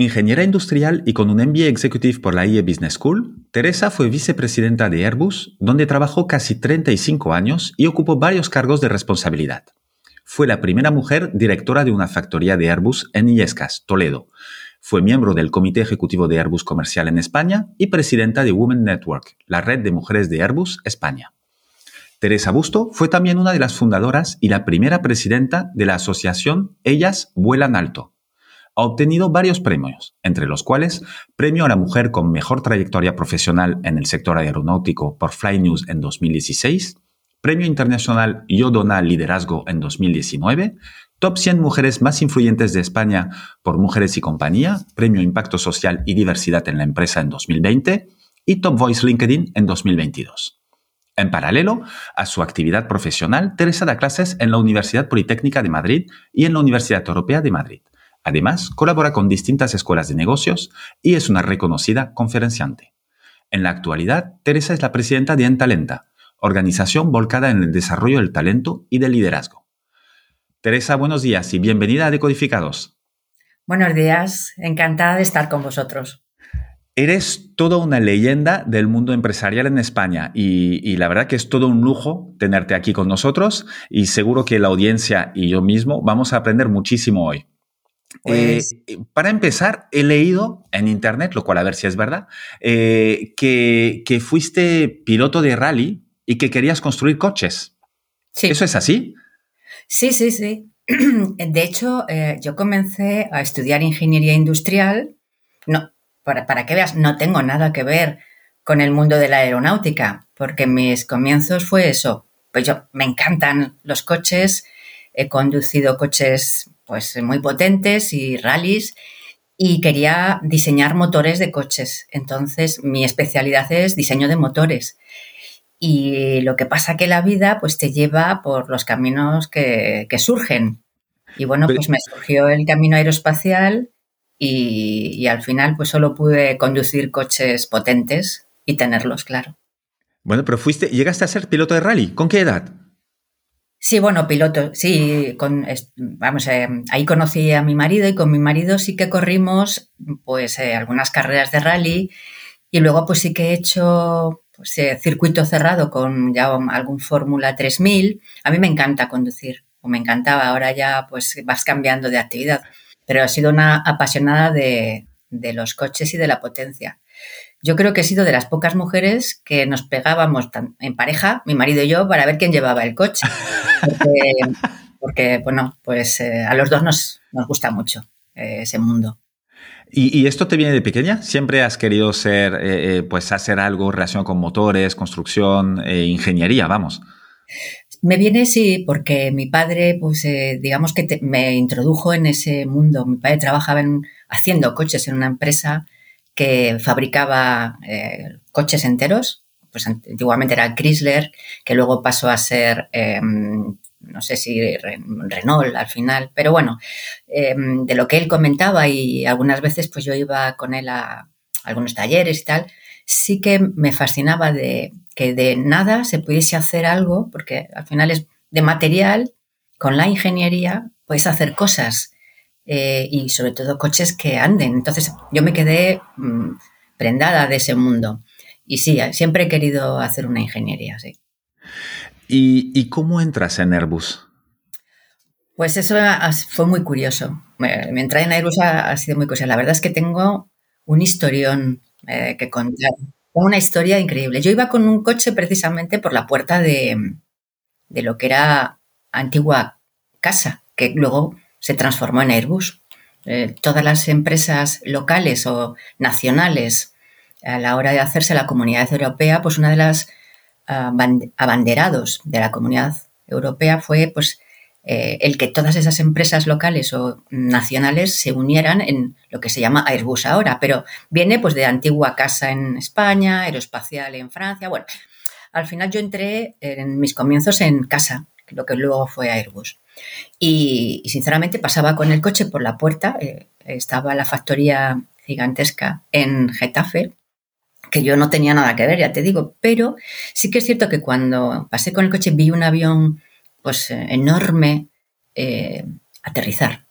Ingeniera industrial y con un MBA Executive por la IE Business School, Teresa fue vicepresidenta de Airbus, donde trabajó casi 35 años y ocupó varios cargos de responsabilidad. Fue la primera mujer directora de una factoría de Airbus en Illescas, Toledo. Fue miembro del Comité Ejecutivo de Airbus Comercial en España y presidenta de Women Network, la red de mujeres de Airbus España. Teresa Busto fue también una de las fundadoras y la primera presidenta de la asociación Ellas Vuelan Alto, ha obtenido varios premios, entre los cuales Premio a la Mujer con Mejor Trayectoria Profesional en el Sector Aeronáutico por Fly News en 2016, Premio Internacional Yodona Liderazgo en 2019, Top 100 Mujeres Más Influyentes de España por Mujeres y Compañía, Premio Impacto Social y Diversidad en la Empresa en 2020 y Top Voice LinkedIn en 2022. En paralelo a su actividad profesional, Teresa da clases en la Universidad Politécnica de Madrid y en la Universidad Europea de Madrid Además, colabora con distintas escuelas de negocios y es una reconocida conferenciante. En la actualidad, Teresa es la presidenta de Entalenta, organización volcada en el desarrollo del talento y del liderazgo. Teresa, buenos días y bienvenida a Decodificados. Buenos días, encantada de estar con vosotros. Eres toda una leyenda del mundo empresarial en España y, y, la verdad que es todo un lujo tenerte aquí con nosotros y seguro que la audiencia y yo mismo vamos a aprender muchísimo hoy. Pues eh, para empezar, he leído en internet, lo cual a ver si es verdad, eh, que, fuiste piloto de rally y que querías construir coches. Sí. ¿Eso es así? Sí, sí, sí. De hecho, eh, yo comencé a estudiar ingeniería industrial. No, para, para que veas, no tengo nada que ver con el mundo de la aeronáutica, porque mis comienzos fue eso. Pues yo me encantan los coches, he conducido coches pues muy potentes y rallies y quería diseñar motores de coches. Entonces, mi especialidad es diseño de motores. Y lo que pasa que la vida pues te lleva por los caminos que, surgen. Y bueno, pues me surgió el camino aeroespacial y, y, al final pues solo pude conducir coches potentes y tenerlos, claro. Bueno, pero fuiste, llegaste a ser piloto de rally. ¿Con qué edad? Sí, bueno, piloto, sí, con, vamos, eh, ahí conocí a mi marido y con mi marido sí que corrimos pues eh, algunas carreras de rally y luego pues sí que he hecho pues, eh, circuito cerrado con ya algún Fórmula 3000. A mí me encanta conducir, o me encantaba, ahora ya pues vas cambiando de actividad, pero he sido una apasionada de, de los coches y de la potencia. Yo creo que he sido de las pocas mujeres que nos pegábamos en pareja, mi marido y yo, para ver quién llevaba el coche. Porque, bueno, pues eh, a los dos nos, nos gusta mucho eh, ese mundo. ¿Y, esto te viene de pequeña? ¿Siempre has querido ser, eh, pues hacer algo relacionado con motores, construcción, ingeniería, vamos? Me viene, sí, porque mi padre, pues digamos que me introdujo en ese mundo. Mi padre trabajaba en, haciendo coches en una empresa que fabricaba eh, coches enteros, pues antiguamente era Chrysler, que luego pasó a ser, em, no sé si Renault al final, pero bueno, em, de lo que él comentaba y algunas veces pues yo iba con él a algunos talleres y tal, sí que me fascinaba de que de nada se pudiese hacer algo, porque al final es de material, con la ingeniería puedes hacer cosas eh, y sobre todo coches que anden. Entonces yo me quedé mm, prendada de ese mundo. Y sí, siempre he querido hacer una ingeniería, sí. ¿Y, cómo entras en Airbus? Pues eso fue muy curioso. Me entrada en Airbus ha, sido muy curioso. La verdad es que tengo un historión eh, que contar. Tengo una historia increíble. Yo iba con un coche precisamente por la puerta de, de lo que era antigua casa, que luego se transformó en Airbus. Eh, todas las empresas locales o nacionales a la hora de hacerse la comunidad europea, pues una de las ah, abanderados de la comunidad europea fue pues eh, el que todas esas empresas locales o nacionales se unieran en lo que se llama Airbus ahora, pero viene pues de antigua casa en España, aeroespacial en Francia. Bueno, al final yo entré en mis comienzos en casa, lo que luego fue Airbus. Y, sinceramente pasaba con el coche por la puerta, eh, estaba la factoría gigantesca en Getafe, que yo no tenía nada que ver, ya te digo, pero sí que es cierto que cuando pasé con el coche vi un avión pues eh, enorme eh, aterrizar.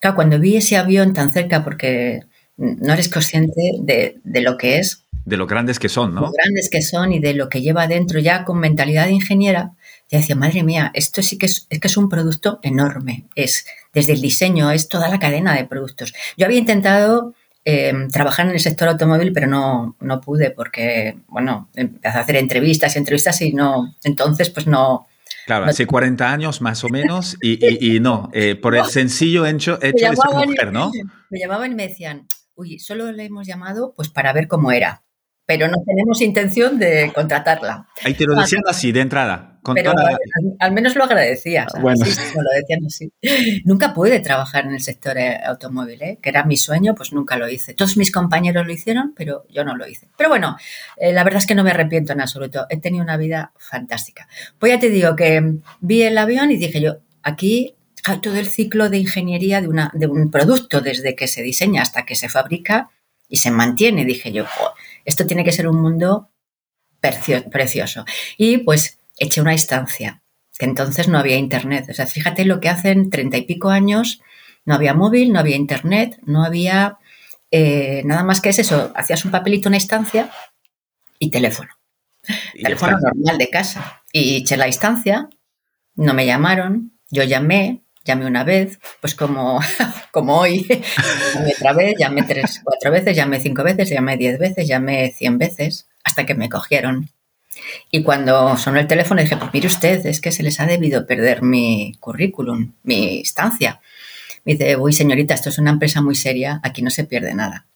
Claro, cuando vi ese avión tan cerca, porque no eres consciente de, lo que es. De lo grandes que son, ¿no? Lo grandes que son y de lo que lleva dentro ya con mentalidad de ingeniera, ya decía, madre mía, esto sí que es, es que es un producto enorme. Es desde el diseño, es toda la cadena de productos. Yo había intentado Em, trabajar en el sector automóvil, pero no, no pude porque, bueno, empecé a hacer entrevistas y entrevistas y no, entonces pues no, Claro, hace 40 años más o menos y, y, no, eh, por el sencillo hecho, hecho de ser mujer, ¿no? Me llamaban y me decían, uy, solo le hemos llamado pues para ver cómo era pero no tenemos intención de contratarla. Ahí te lo decían así, de entrada. pero al, menos lo agradecía. bueno. Sí, lo decían así. Nunca pude trabajar en el sector eh, automóvil, ¿eh? que era mi sueño, pues nunca lo hice. Todos mis compañeros lo hicieron, pero yo no lo hice. Pero bueno, eh, la verdad es que no me arrepiento en absoluto. He tenido una vida fantástica. Pues ya te digo que vi el avión y dije yo, aquí todo el ciclo de ingeniería de, una, de un producto, desde que se diseña hasta que se fabrica y se mantiene, dije yo, esto tiene que ser un mundo precioso. Y pues eché una instancia, que entonces no había internet. O sea, fíjate lo que hacen treinta y pico años, no había móvil, no había internet, no había eh, nada más que es eso. Hacías un papelito, una instancia y teléfono. teléfono normal de casa. Y eché la instancia, no me llamaron, yo llamé, llamé una vez, pues como, como hoy, llamé otra vez, llamé tres, cuatro veces, llamé cinco veces, llamé diez veces, llamé cien veces, hasta que me cogieron. Y cuando sonó el teléfono dije, pues mire usted, es que se les ha debido perder mi currículum, mi instancia. Me dice, uy señorita, esto es una empresa muy seria, aquí no se pierde nada.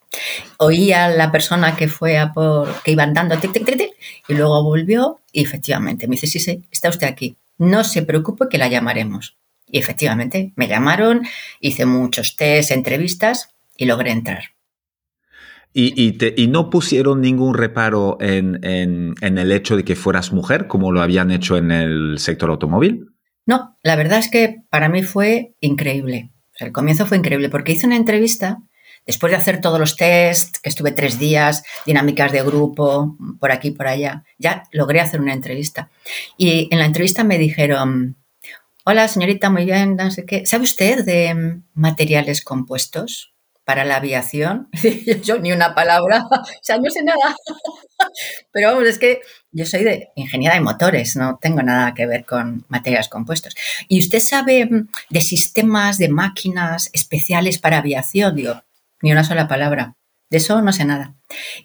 Oí a la persona que fue a por, que iba andando, tic, tic, tic, tic, y luego volvió y efectivamente me dice, sí, sí, está usted aquí. No se preocupe que la llamaremos. Y efectivamente, me llamaron, hice muchos test, entrevistas y logré entrar. ¿Y, y, no pusieron ningún reparo en, el hecho de que fueras mujer, como lo habían hecho en el sector automóvil? No, la verdad es que para mí fue increíble. el comienzo fue increíble porque hice una entrevista después de hacer todos los tests, que estuve tres días, dinámicas de grupo, por aquí, por allá, ya logré hacer una entrevista. Y en la entrevista me dijeron, Hola, señorita, muy bien, no sé qué. ¿Sabe usted de mm, materiales compuestos para la aviación? yo ni una palabra, o sea, no sé nada. Pero vamos, es que yo soy de ingeniera de motores, no tengo nada que ver con materiales compuestos. ¿Y usted sabe mm, de sistemas de máquinas especiales para aviación? Digo, ni una sola palabra. De eso no sé nada.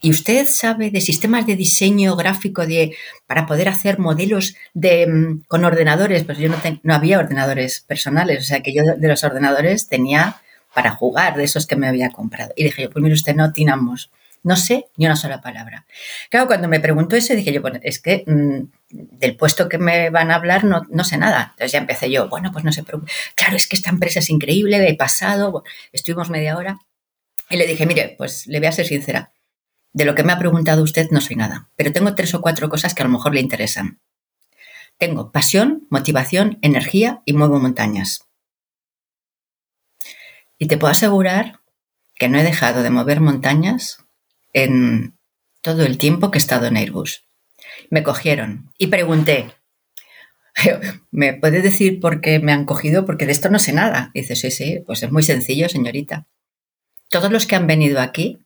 ¿Y usted sabe de sistemas de diseño gráfico de, para poder hacer modelos de, mm, con ordenadores? Pues yo no, no había ordenadores personales, o sea que yo de los ordenadores tenía para jugar, de esos que me había comprado. Y dije yo, pues mire usted, no atinamos. No sé ni una sola palabra. Claro, cuando me preguntó eso, dije yo, bueno, es que mm, del puesto que me van a hablar no, no, sé nada. Entonces ya empecé yo, bueno, pues no sé, pero claro, es que esta empresa es increíble, he pasado, estuvimos media hora. Y le dije, mire, pues le voy a ser sincera. De lo que me ha preguntado usted no soy nada, pero tengo tres o cuatro cosas que a lo mejor le interesan. Tengo pasión, motivación, energía y muevo montañas. Y te puedo asegurar que no he dejado de mover montañas en todo el tiempo que he estado en Airbus. Me cogieron y pregunté, ¿me puede decir por qué me han cogido? Porque de esto no sé nada. dice, sí, sí, pues es muy sencillo, señorita todos los que han venido aquí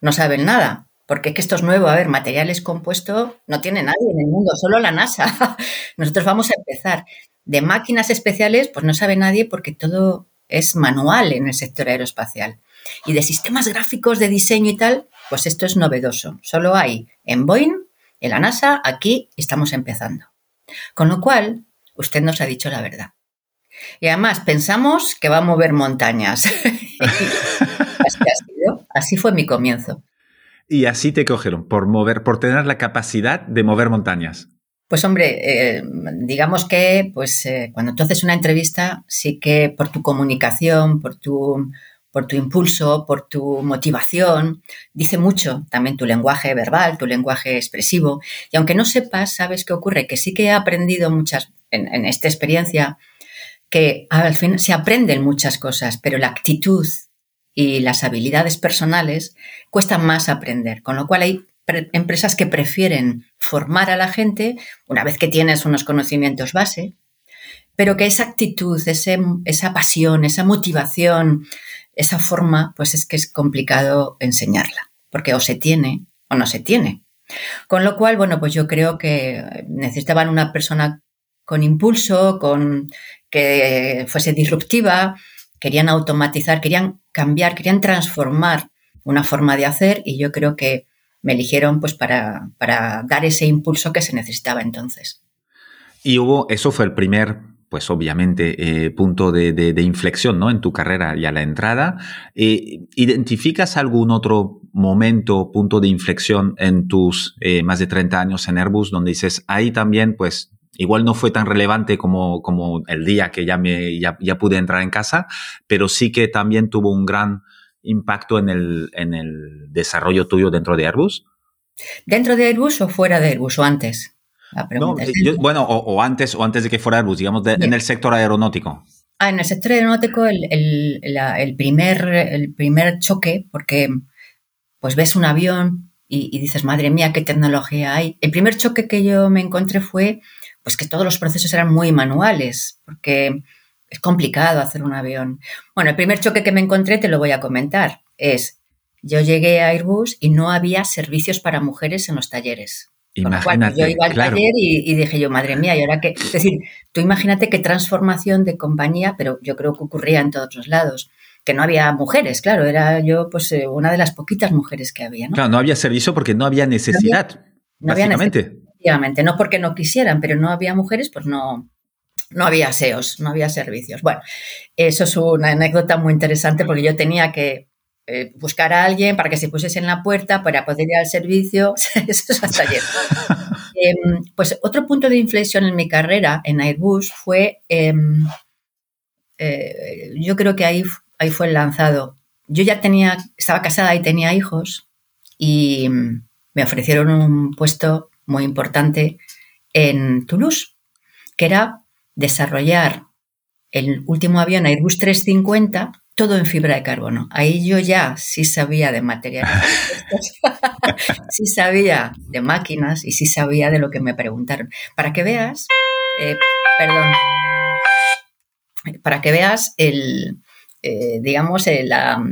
no saben nada, porque es que esto es nuevo. A ver, materiales compuestos no tiene nadie en el mundo, solo la NASA. Nosotros vamos a empezar. De máquinas especiales, pues no sabe nadie porque todo es manual en el sector aeroespacial. Y de sistemas gráficos de diseño y tal, pues esto es novedoso. Solo hay en Boeing, en la NASA, aquí estamos empezando. Con lo cual, usted nos ha dicho la verdad. Y además pensamos que va a mover montañas. así, fue mi comienzo. Y así te cogieron, por mover, por tener la capacidad de mover montañas. Pues hombre, eh, digamos que pues eh, cuando tú haces una entrevista, sí que por tu comunicación, por tu, por tu impulso, por tu motivación, dice mucho también tu lenguaje verbal, tu lenguaje expresivo. Y aunque no sepas, ¿sabes qué ocurre? Que sí que he aprendido muchas en, en esta experiencia, que al fin se aprenden muchas cosas, pero la actitud y las habilidades personales cuestan más aprender, con lo cual hay empresas que prefieren formar a la gente una vez que tienes unos conocimientos base, pero que esa actitud, esa pasión, esa motivación, esa forma, pues es que es complicado enseñarla, porque o se tiene o no se tiene. Con lo cual, bueno, pues yo creo que necesitaban una persona con impulso, con que fuese disruptiva, querían automatizar, querían cambiar, querían transformar una forma de hacer y yo creo que me eligieron pues para, para dar ese impulso que se necesitaba entonces. Y hubo, eso fue el primer, pues obviamente, eh, punto de, de, inflexión, ¿no? En tu carrera y a la entrada. Eh, ¿Identificas algún otro momento, punto de inflexión en tus eh, más de 30 años en Airbus, donde dices, ahí también, pues, igual no fue tan relevante como, como el día que ya me, ya, ya pude entrar en casa, pero sí que también tuvo un gran impacto en el, en el desarrollo tuyo dentro de Airbus? ¿Dentro de Airbus o fuera de Airbus o antes? bueno, o, antes o antes de que fuera Airbus, digamos, en el sector aeronáutico. Ah, en el sector aeronáutico el, el, primer, el primer choque, porque pues ves un avión y, y, dices, madre mía, qué tecnología hay. El primer choque que yo me encontré fue pues que todos los procesos eran muy manuales, porque es complicado hacer un avión. Bueno, el primer choque que me encontré, te lo voy a comentar, es, yo llegué a Airbus y no había servicios para mujeres en los talleres. Imagínate, yo iba al taller y, dije yo, madre mía, y ahora que, es decir, tú imagínate qué transformación de compañía, pero yo creo que ocurría en todos los lados, que no había mujeres, claro, era yo pues eh, una de las poquitas mujeres que había. ¿no? Claro, no había servicio porque no había necesidad, no había, básicamente. no porque no quisieran, pero no había mujeres, pues no, no había SEOs, no había servicios. Bueno, eso es una anécdota muy interesante porque yo tenía que eh, buscar a alguien para que se pusiese en la puerta para poder ir al servicio. eso es hasta ayer. Em, pues otro punto de inflexión en mi carrera en Airbus fue, em, eh, yo creo que ahí, ahí fue el lanzado. Yo ya tenía, estaba casada y tenía hijos y mm, me ofrecieron un puesto muy importante en Toulouse, que era desarrollar el último avión Airbus 350 todo en fibra de carbono. Ahí yo ya sí sabía de materiales, sí sabía de máquinas y sí sabía de lo que me preguntaron. Para que veas, eh, perdón, para que veas el, eh, digamos, la,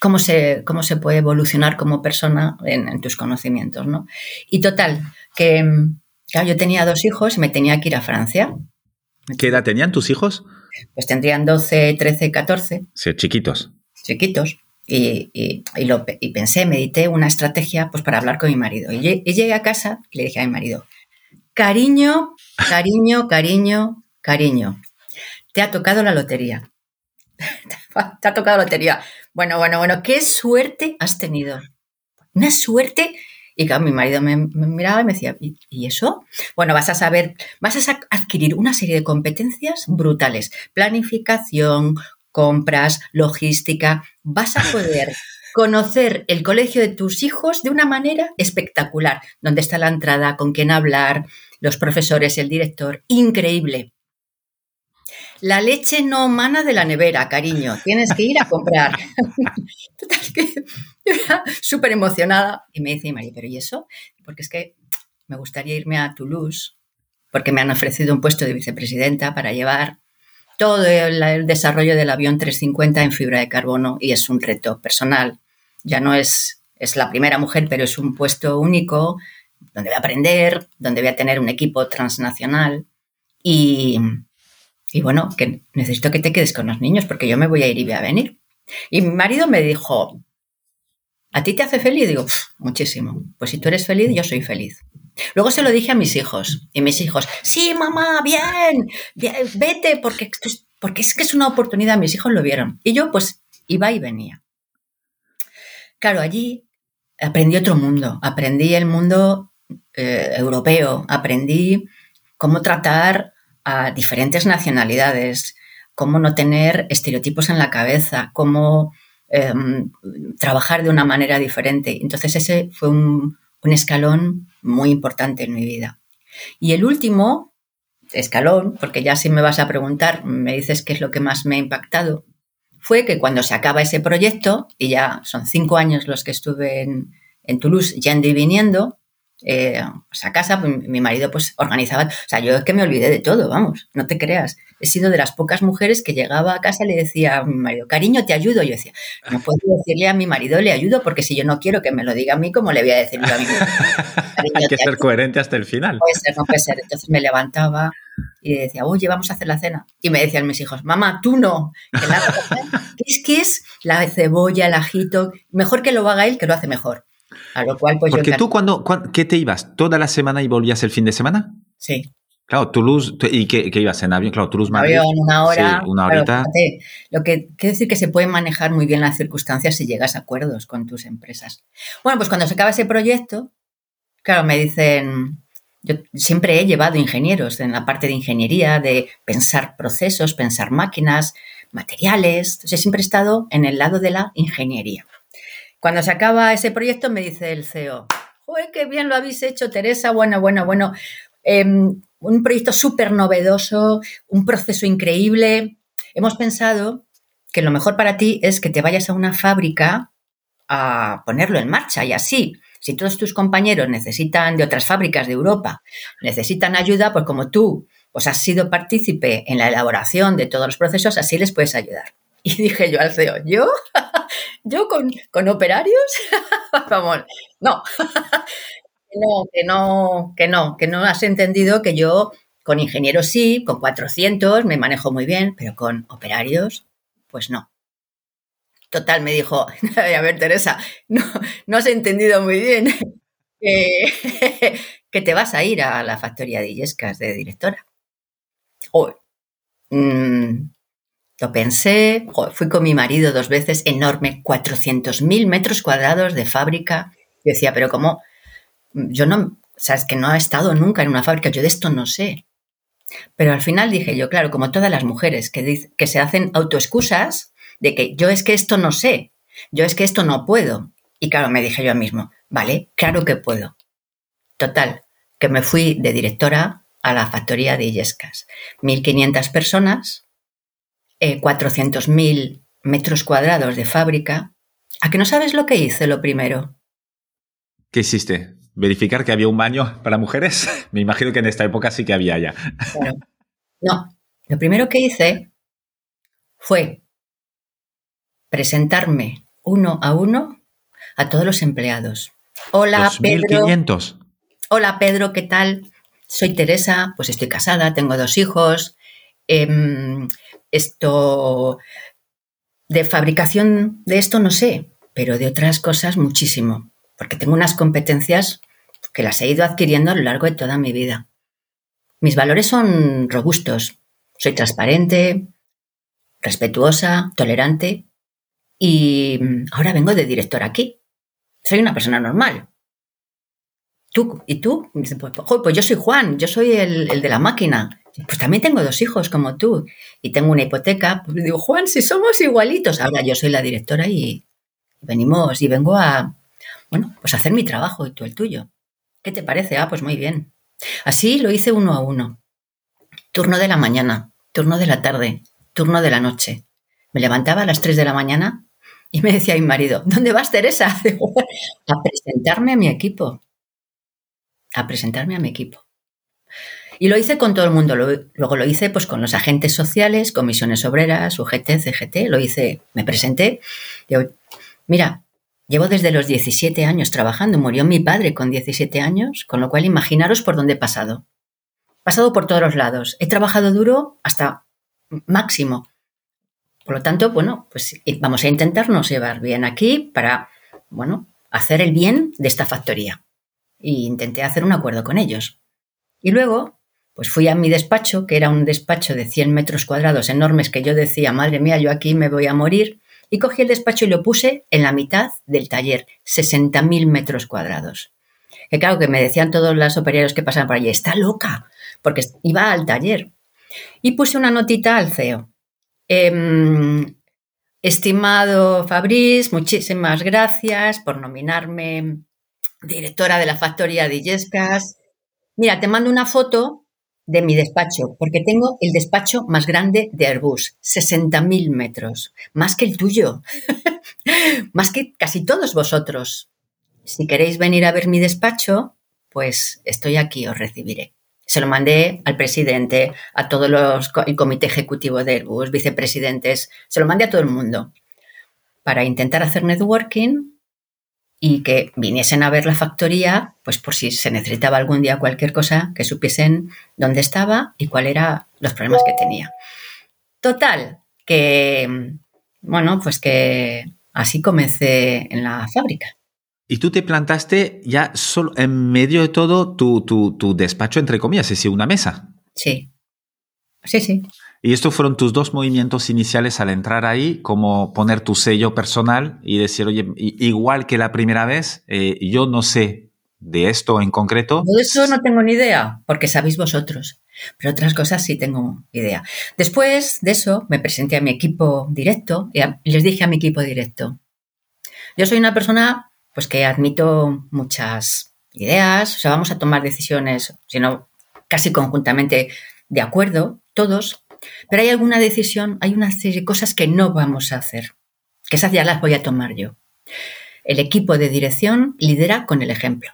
cómo, se, cómo se puede evolucionar como persona en, tus conocimientos, ¿no? Y total, que yo tenía dos hijos y me tenía que ir a Francia. ¿Qué edad tenían tus hijos? Pues tendrían 12, 13, 14. Sí, chiquitos. Chiquitos. Y, y, lo, y, pensé, medité una estrategia pues, para hablar con mi marido. Y, llegué a casa y le dije a mi marido, cariño, cariño, cariño, cariño, te ha tocado la lotería. te ha tocado lotería. Bueno, bueno, bueno, qué suerte has tenido. Una suerte y claro, mi marido me, miraba y me decía, ¿y, eso? Bueno, vas a saber, vas a adquirir una serie de competencias brutales. Planificación, compras, logística. Vas a poder conocer el colegio de tus hijos de una manera espectacular. ¿Dónde está la entrada? ¿Con quién hablar? Los profesores, el director. Increíble. La leche no mana de la nevera, cariño. Tienes que ir a comprar. Total, que súper emocionada. Y me dice, María, ¿pero y eso? Porque es que me gustaría irme a Toulouse, porque me han ofrecido un puesto de vicepresidenta para llevar todo el, desarrollo del avión 350 en fibra de carbono y es un reto personal. Ya no es, es la primera mujer, pero es un puesto único donde voy a aprender, donde voy a tener un equipo transnacional y, y bueno, que necesito que te quedes con los niños porque yo me voy a ir y voy a venir. Y mi marido me dijo, ¿a ti te hace feliz? Digo, muchísimo. Pues si tú eres feliz, yo soy feliz. Luego se lo dije a mis hijos y mis hijos, sí, mamá, bien, vete porque, porque es que es una oportunidad. Mis hijos lo vieron. Y yo pues iba y venía. Claro, allí aprendí otro mundo. Aprendí el mundo eh, europeo. Aprendí cómo tratar a diferentes nacionalidades, cómo no tener estereotipos en la cabeza, cómo em, trabajar de una manera diferente. Entonces ese fue un, escalón muy importante en mi vida. Y el último escalón, porque ya si me vas a preguntar, me dices qué es lo que más me ha impactado, fue que cuando se acaba ese proyecto, y ya son cinco años los que estuve en, en Toulouse yendo y viniendo, eh, pues a casa, pues, mi marido pues organizaba, o sea, yo es que me olvidé de todo, vamos, no te creas. He sido de las pocas mujeres que llegaba a casa y le decía a mi marido, cariño, te ayudo. Yo decía, no puedo decirle a mi marido le ayudo porque si yo no quiero que me lo diga a mí, ¿cómo le voy a decir a mi Hay que ser coherente hasta el final. No puede ser, no puede ser. Entonces me levantaba y decía, oye, vamos a hacer la cena. Y me decían mis hijos, mamá, tú no. ¿Qué es que es la cebolla, el ajito? Mejor que lo haga él, que lo hace mejor. A lo cual, pues Porque tú, cuando, ¿qué te ibas? ¿Toda la semana y volvías el fin de semana? Sí. Claro, Toulouse, ¿y qué, ibas en avión? Claro, Toulouse, Madrid. Avión, una hora. una horita. lo que quiere decir que se pueden manejar muy bien las circunstancias si llegas a acuerdos con tus empresas. Bueno, pues cuando se acaba ese proyecto, claro, me dicen, yo siempre he llevado ingenieros en la parte de ingeniería, de pensar procesos, pensar máquinas, materiales. Entonces, siempre he estado en el lado de la ingeniería. Cuando se acaba ese proyecto, me dice el CEO, ¡Joder, qué bien lo habéis hecho, Teresa! Bueno, bueno, bueno. Em, un proyecto súper novedoso, un proceso increíble. Hemos pensado que lo mejor para ti es que te vayas a una fábrica a ponerlo en marcha y así. Si todos tus compañeros necesitan de otras fábricas de Europa, necesitan ayuda, pues como tú pues has sido partícipe en la elaboración de todos los procesos, así les puedes ayudar. Y dije yo al CEO, ¿yo? ¿Yo con, con operarios? Vamos, no. no, que no, que no, que no has entendido que yo con ingenieros sí, con 400 me manejo muy bien, pero con operarios, pues no. Total, me dijo, a ver, Teresa, no, no has entendido muy bien que te vas a ir a la factoría de Illescas de directora. Oh, lo pensé, fui con mi marido dos veces, enorme, 400.000 metros cuadrados de fábrica. Yo decía, pero ¿cómo? Yo no, o sea, que no he estado nunca en una fábrica, yo de esto no sé. Pero al final dije yo, claro, como todas las mujeres que, que se hacen autoexcusas de que yo es que esto no sé, yo es que esto no puedo. Y claro, me dije yo mismo, vale, claro que puedo. Total, que me fui de directora a la factoría de Illescas. 1.500 personas, 400.000 eh, metros cuadrados de fábrica, ¿a que no sabes lo que hice lo primero? ¿Qué hiciste? ¿Verificar que había un baño para mujeres? Me imagino que en esta época sí que había ya. No, lo primero que hice fue presentarme uno a uno a todos los empleados. Hola, Pedro. Hola, Pedro, ¿qué tal? Soy Teresa, pues estoy casada, tengo dos hijos. Em, esto de fabricación de esto no sé, pero de otras cosas muchísimo, porque tengo unas competencias que las he ido adquiriendo a lo largo de toda mi vida. Mis valores son robustos. Soy transparente, respetuosa, tolerante y ahora vengo de director aquí. Soy una persona normal. ¿Tú? ¿Y tú? Pues, pues, yo soy Juan, yo soy el, el de la máquina pues también tengo dos hijos como tú y tengo una hipoteca. Pues digo, Juan, si somos igualitos. Ahora yo soy la directora y venimos y vengo a, bueno, pues a hacer mi trabajo y tú el tuyo. ¿Qué te parece? Ah, pues muy bien. Así lo hice uno a uno. Turno de la mañana, turno de la tarde, turno de la noche. Me levantaba a las 3 de la mañana y me decía mi marido, ¿dónde vas, Teresa? a presentarme a mi equipo. A presentarme a mi equipo. Y lo hice con todo el mundo. Luego lo hice pues con los agentes sociales, comisiones obreras, UGT, CGT. Lo hice, me presenté. Digo, mira, llevo desde los 17 años trabajando. Murió mi padre con 17 años, con lo cual imaginaros por dónde he pasado. He pasado por todos los lados. He trabajado duro hasta máximo. Por lo tanto, bueno, pues vamos a intentarnos llevar bien aquí para, bueno, hacer el bien de esta factoría. Y intenté hacer un acuerdo con ellos. Y luego pues fui a mi despacho, que era un despacho de 100 metros cuadrados enormes, que yo decía, madre mía, yo aquí me voy a morir, y cogí el despacho y lo puse en la mitad del taller, 60.000 metros cuadrados. Que claro, que me decían todos los operarios que pasaban por allí, está loca, porque iba al taller. Y puse una notita al CEO. Em, estimado Fabriz, muchísimas gracias por nominarme directora de la factoría de Illescas. Mira, te mando una foto de mi despacho, porque tengo el despacho más grande de Airbus, 60.000 metros, más que el tuyo, más que casi todos vosotros. Si queréis venir a ver mi despacho, pues estoy aquí, os recibiré. Se lo mandé al presidente, a todos los, el comité ejecutivo de Airbus, vicepresidentes, se lo mandé a todo el mundo para intentar hacer networking y que viniesen a ver la factoría, pues por si se necesitaba algún día cualquier cosa, que supiesen dónde estaba y cuáles eran los problemas que tenía. Total, que, bueno, pues que así comencé en la fábrica. Y tú te plantaste ya solo en medio de todo tu, tu, tu despacho, entre comillas, es decir, una mesa. Sí, sí, sí. Y estos fueron tus dos movimientos iniciales al entrar ahí, como poner tu sello personal y decir, oye, igual que la primera vez, eh, yo no sé de esto en concreto. De eso no tengo ni idea, porque sabéis vosotros. Pero otras cosas sí tengo idea. Después de eso, me presenté a mi equipo directo y, les dije a mi equipo directo, yo soy una persona pues que admito muchas ideas, o sea, vamos a tomar decisiones, sino casi conjuntamente de acuerdo, todos, pero hay alguna decisión, hay una serie de cosas que no vamos a hacer, que esas ya las voy a tomar yo. El equipo de dirección lidera con el ejemplo.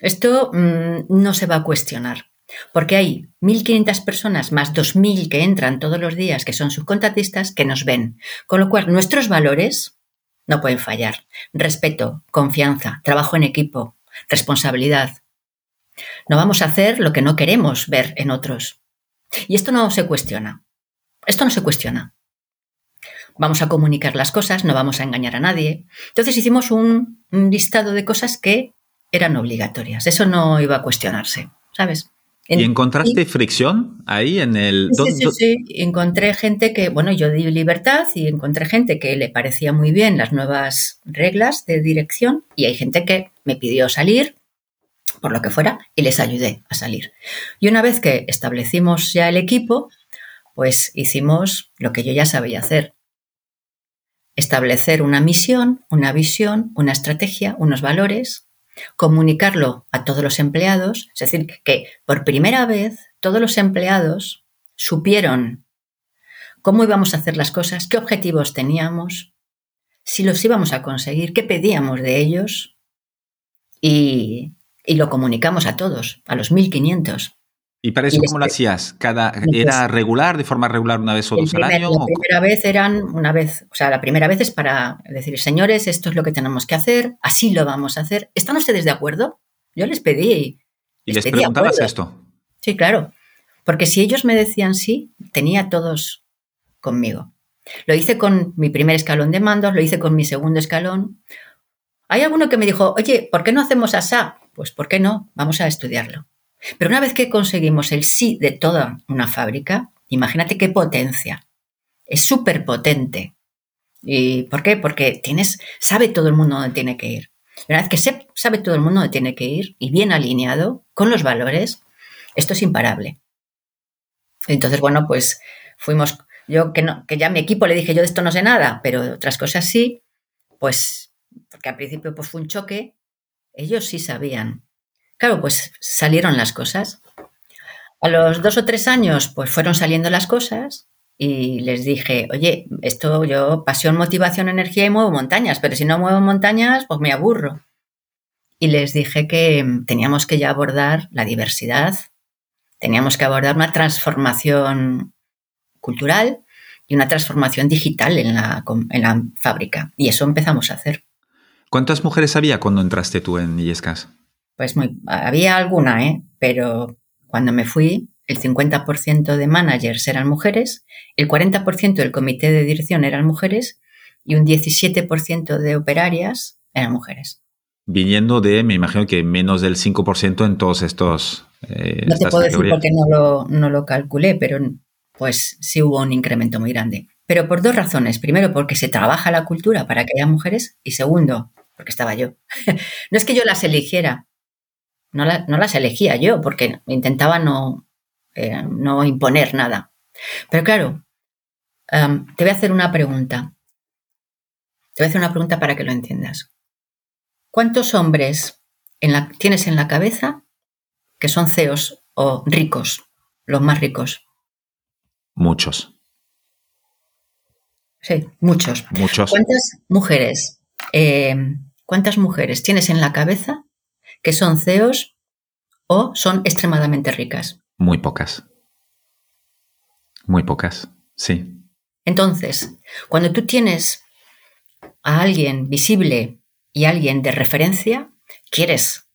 Esto mm, no se va a cuestionar, porque hay 1.500 personas más 2.000 que entran todos los días, que son subcontratistas, que nos ven. Con lo cual, nuestros valores no pueden fallar. Respeto, confianza, trabajo en equipo, responsabilidad. No vamos a hacer lo que no queremos ver en otros. Y esto no se cuestiona. Esto no se cuestiona. Vamos a comunicar las cosas, no vamos a engañar a nadie. Entonces hicimos un, listado de cosas que eran obligatorias. Eso no iba a cuestionarse, ¿sabes? ¿Y encontraste fricción ahí en el...? Sí, sí, sí, Encontré gente que, bueno, yo di libertad y encontré gente que le parecía muy bien las nuevas reglas de dirección y hay gente que me pidió salir por lo que fuera, y les ayudé a salir. Y una vez que establecimos ya el equipo, pues hicimos lo que yo ya sabía hacer. Establecer una misión, una visión, una estrategia, unos valores, comunicarlo a todos los empleados, es decir, que por primera vez todos los empleados supieron cómo íbamos a hacer las cosas, qué objetivos teníamos, si los íbamos a conseguir, qué pedíamos de ellos y, y lo comunicamos a todos, a los 1500. ¿Y para eso cómo lo hacías? ¿Cada, ¿Era regular, de forma regular, una vez o dos al año? La primera vez eran una vez, o sea, la primera vez es para decir, señores, esto es lo que tenemos que hacer, así lo vamos a hacer. ¿Están ustedes de acuerdo? Yo les pedí. ¿Y les, preguntabas esto? Sí, claro. Porque si ellos me decían sí, tenía todos conmigo. Lo hice con mi primer escalón de mandos, lo hice con mi segundo escalón. Hay alguno que me dijo, oye, ¿por qué no hacemos asá? Pues ¿por qué no? Vamos a estudiarlo. Pero una vez que conseguimos el sí de toda una fábrica, imagínate qué potencia. Es súper potente. ¿Y por qué? Porque tienes, sabe todo el mundo dónde tiene que ir. Una vez que sabe todo el mundo dónde tiene que ir y bien alineado con los valores, esto es imparable. Entonces, bueno, pues fuimos, yo que, ya a mi equipo le dije, yo de esto no sé nada, pero otras cosas sí, pues, porque al principio pues fue un choque, ellos sí sabían. Claro, pues salieron las cosas. A los dos o tres años, pues fueron saliendo las cosas y les dije, oye, esto yo, pasión, motivación, energía y muevo montañas, pero si no muevo montañas, pues me aburro. Y les dije que teníamos que ya abordar la diversidad, teníamos que abordar una transformación cultural y una transformación digital en la, en la fábrica. Y eso empezamos a hacer. ¿Cuántas mujeres había cuando entraste tú en Illescas? Pues muy, había alguna, ¿eh? pero cuando me fui, el 50% de managers eran mujeres, el 40% del comité de dirección eran mujeres y un 17% de operarias eran mujeres. Viniendo de, me imagino que menos del 5% en todos estos... Eh, no te puedo decir porque no lo, no lo calculé, pero pues sí hubo un incremento muy grande. Pero por dos razones. Primero, porque se trabaja la cultura para que haya mujeres y segundo, porque estaba yo. no es que yo las eligiera, no, las elegía yo, porque intentaba no, eh, no imponer nada. Pero claro, te voy a hacer una pregunta. Te voy a hacer una pregunta para que lo entiendas. ¿Cuántos hombres tienes en la cabeza que son CEOs o ricos, los más ricos? Muchos. Sí, muchos. Muchos. ¿Cuántas mujeres, eh, cuántas mujeres tienes en la cabeza que son CEOs o son extremadamente ricas? Muy pocas. Muy pocas, sí. Entonces, cuando tú tienes a alguien visible y alguien de referencia, quieres,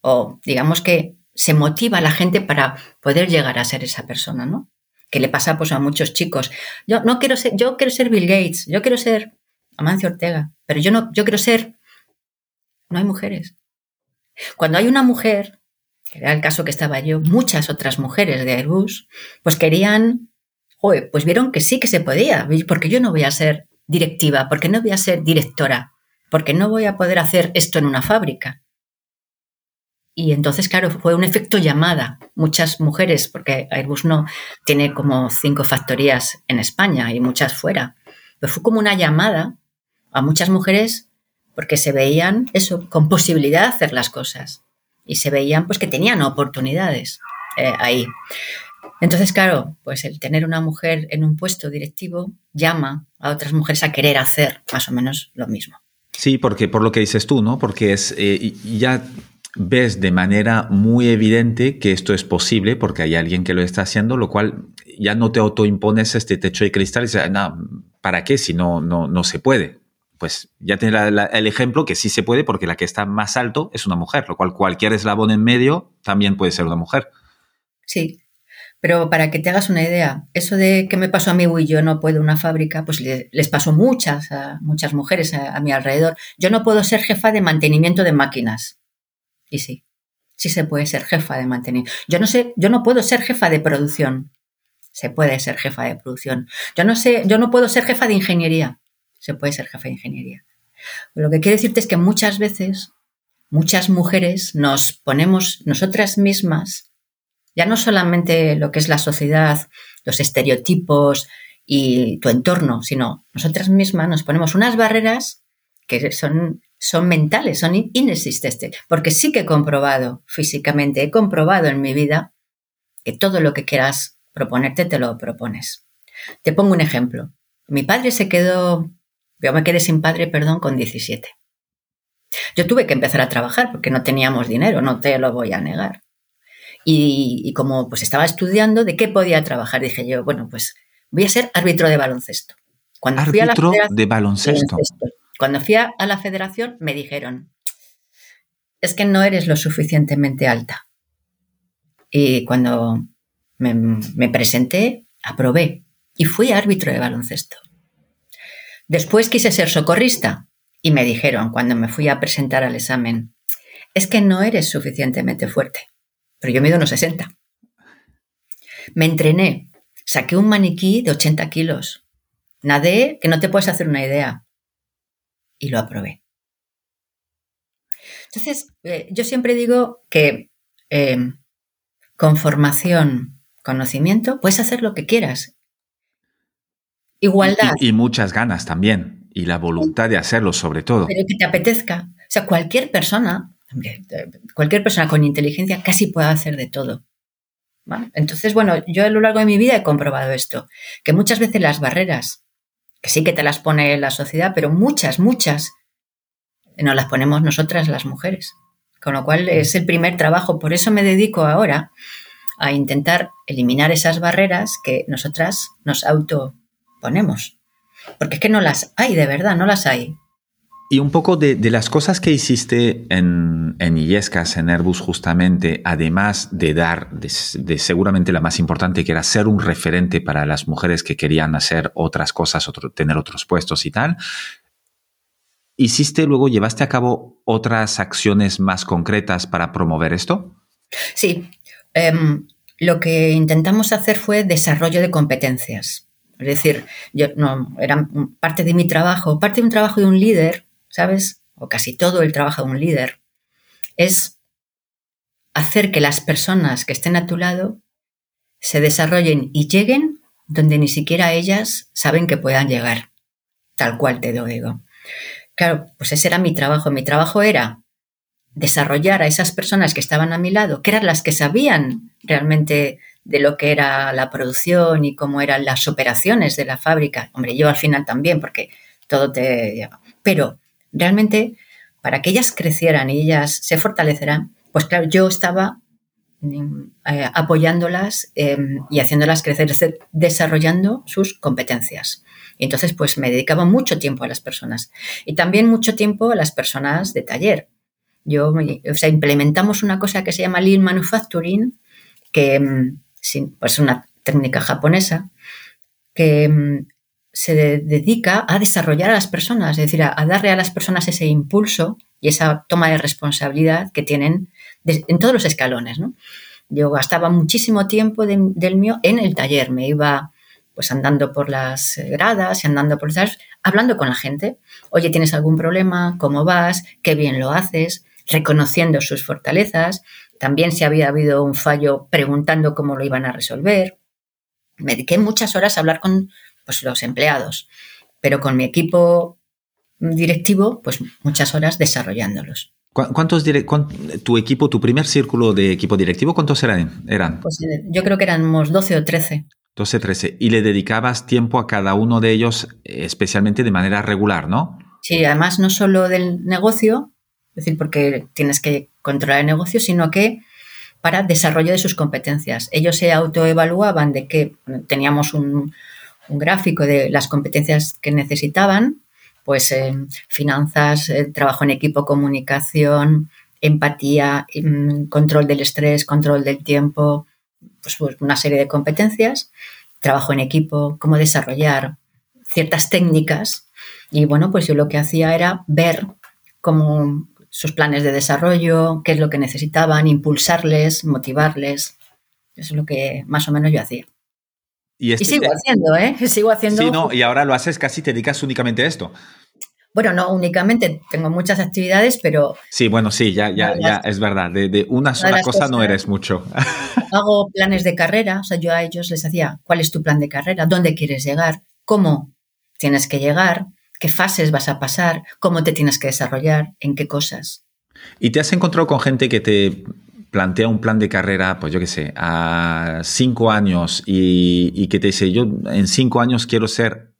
o digamos que se motiva a la gente para poder llegar a ser esa persona, ¿no? Que le pasa pues a muchos chicos. Yo no quiero ser, yo quiero ser Bill Gates, yo quiero ser Amancio Ortega, pero yo no, yo quiero ser. No hay mujeres. Cuando hay una mujer, que era el caso que estaba yo, muchas otras mujeres de Airbus, pues querían, pues vieron que sí que se podía, porque yo no voy a ser directiva, porque no voy a ser directora, porque no voy a poder hacer esto en una fábrica. Y entonces, claro, fue un efecto llamada. Muchas mujeres, porque Airbus no tiene como cinco factorías en España y muchas fuera, pero fue como una llamada a muchas mujeres porque se veían eso, con posibilidad de hacer las cosas. Y se veían pues que tenían oportunidades eh, ahí. Entonces, claro, pues el tener una mujer en un puesto directivo llama a otras mujeres a querer hacer más o menos lo mismo. Sí, porque por lo que dices tú, ¿no? Porque es eh, ya ves de manera muy evidente que esto es posible porque hay alguien que lo está haciendo, lo cual ya no te autoimpones este techo de cristal y dices, no, ¿para qué si no, no, no se puede? Pues ya tienes el ejemplo que sí se puede porque la que está más alto es una mujer, lo cual cualquier eslabón en medio también puede ser una mujer. Sí, pero para que te hagas una idea, eso de que me pasó a mí y yo no puedo una fábrica, pues les pasó muchas, a muchas mujeres a, mi alrededor. Yo no puedo ser jefa de mantenimiento de máquinas. Y sí, sí se puede ser jefa de mantenimiento. Yo no sé, yo no puedo ser jefa de producción. Se puede ser jefa de producción. Yo no sé, yo no puedo ser jefa de ingeniería se puede ser jefe de ingeniería. lo que quiero decirte es que muchas veces, muchas mujeres nos ponemos nosotras mismas, ya no solamente lo que es la sociedad, los estereotipos y tu entorno, sino nosotras mismas nos ponemos unas barreras que son, son mentales, son inexistentes, porque sí que he comprobado físicamente, he comprobado en mi vida que todo lo que quieras proponerte te lo propones. Te pongo un ejemplo. Mi padre se quedó yo me quedé sin padre, perdón, con 17. Yo tuve que empezar a trabajar porque no teníamos dinero, no te lo voy a negar. Y, como pues estaba estudiando, ¿de qué podía trabajar? Dije yo, bueno, pues voy a ser árbitro de baloncesto. Cuando árbitro de baloncesto. Cuando fui a, la federación me dijeron, es que no eres lo suficientemente alta. Y cuando me presenté, aprobé y fui árbitro de baloncesto. Después quise ser socorrista y me dijeron cuando me fui a presentar al examen, es que no eres suficientemente fuerte. Pero yo mido unos 60. Me entrené, saqué un maniquí de 80 kilos, nadé que no te puedes hacer una idea y lo aprobé. Entonces, eh, yo siempre digo que eh, con formación, conocimiento, puedes hacer lo que quieras Igualdad. Y, muchas ganas también. Y la voluntad de hacerlo, sobre todo. Pero que te apetezca. O sea, cualquier persona, cualquier persona con inteligencia casi puede hacer de todo. Entonces, bueno, yo a lo largo de mi vida he comprobado esto, que muchas veces las barreras, que sí que te las pone la sociedad, pero muchas, muchas, nos las ponemos nosotras las mujeres. Con lo cual es el primer trabajo. Por eso me dedico ahora a intentar eliminar esas barreras que nosotras nos auto ponemos. Porque es que no las hay, de verdad, no las hay. Y un poco de, las cosas que hiciste en, en Illescas, en Airbus, justamente, además de dar, de, seguramente la más importante, que era ser un referente para las mujeres que querían hacer otras cosas, tener otros puestos y tal, ¿hiciste luego, llevaste a cabo otras acciones más concretas para promover esto? Sí. Em, lo que intentamos hacer fue desarrollo de competencias. Es decir, yo no, era parte de mi trabajo, parte de un trabajo de un líder, ¿sabes? o casi todo el trabajo de un líder, es hacer que las personas que estén a tu lado se desarrollen y lleguen donde ni siquiera ellas saben que puedan llegar, tal cual te lo digo. Claro, pues ese era mi trabajo. Mi trabajo era desarrollar a esas personas que estaban a mi lado, que eran las que sabían realmente de lo que era la producción y cómo eran las operaciones de la fábrica. Hombre, yo al final también, porque todo te... Pero realmente, para que ellas crecieran y ellas se fortalecerán, pues claro, yo estaba mm, eh, apoyándolas em, y haciéndolas crecer, desarrollando sus competencias. Y entonces, pues me dedicaba mucho tiempo a las personas y también mucho tiempo a las personas de taller. Yo, o sea, implementamos una cosa que se llama Lean Manufacturing, que es pues una técnica japonesa, que mm, se dedica a desarrollar a las personas, es decir, a, darle a las personas ese impulso y esa toma de responsabilidad que tienen en todos los escalones. Yo gastaba muchísimo tiempo del mío en el taller, me iba pues andando por las gradas y andando por las hablando con la gente. Oye, ¿tienes algún problema? ¿Cómo vas? ¿Qué bien lo haces? Reconociendo sus fortalezas. También si había habido un fallo, preguntando cómo lo iban a resolver. Me dediqué muchas horas a hablar con pues, los empleados, pero con mi equipo directivo, pues muchas horas desarrollándolos. ¿Cuántos tu equipo, tu primer círculo de equipo directivo, cuántos eran? eran? Pues eh, yo creo que éramos 12 o 13. 12, 13. Y le dedicabas tiempo a cada uno de ellos, especialmente de manera regular, ¿no? Sí, además no solo del negocio, es decir, porque tienes que controlar el negocio, sino que para desarrollo de sus competencias. Ellos se autoevaluaban de que teníamos un, gráfico de las competencias que necesitaban, pues eh, finanzas, eh, trabajo en equipo, comunicación, empatía, mm, control del estrés, control del tiempo, pues, pues, una serie de competencias, trabajo en equipo, cómo desarrollar ciertas técnicas. Y bueno, pues yo lo que hacía era ver cómo sus planes de desarrollo, qué es lo que necesitaban, impulsarles, motivarles. Eso es lo que más o menos yo hacía. Y, este sigo haciendo, ¿eh? Sigo haciendo. Sí, no, y ahora lo haces casi, te dedicas únicamente a esto. Bueno, no únicamente, tengo muchas actividades, pero... Sí, bueno, sí, ya, ya, ya, es verdad. De, una sola cosa no eres mucho. Hago planes de carrera, o sea, yo a ellos les hacía, ¿cuál es tu plan de carrera? ¿Dónde quieres llegar? ¿Cómo tienes que llegar? ¿Qué fases vas a pasar? ¿Cómo te tienes que desarrollar? ¿En qué cosas? ¿Y te has encontrado con gente que te plantea un plan de carrera, pues yo qué sé, a cinco años y, y que te dice, yo en cinco años quiero ser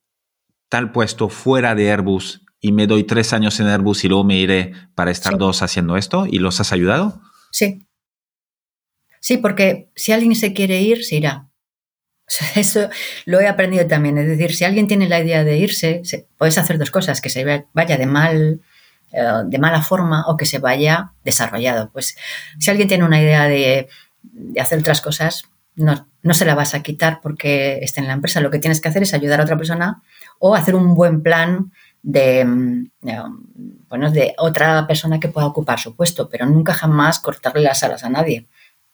tal puesto fuera de Airbus y me doy tres años en Airbus y luego me iré para estar dos haciendo esto y los has ayudado? Sí. Sí, porque si alguien se quiere ir, se irá. eso lo he aprendido también. Es decir, si alguien tiene la idea de irse, puedes hacer dos cosas, que se vaya de mal eh, de mala forma o que se vaya desarrollado. Pues si alguien tiene una idea de, hacer otras cosas, no, no, se la vas a quitar porque esté en la empresa. Lo que tienes que hacer es ayudar a otra persona o hacer un buen plan de, bueno, de otra persona que pueda ocupar su puesto, pero nunca jamás cortarle las alas a nadie,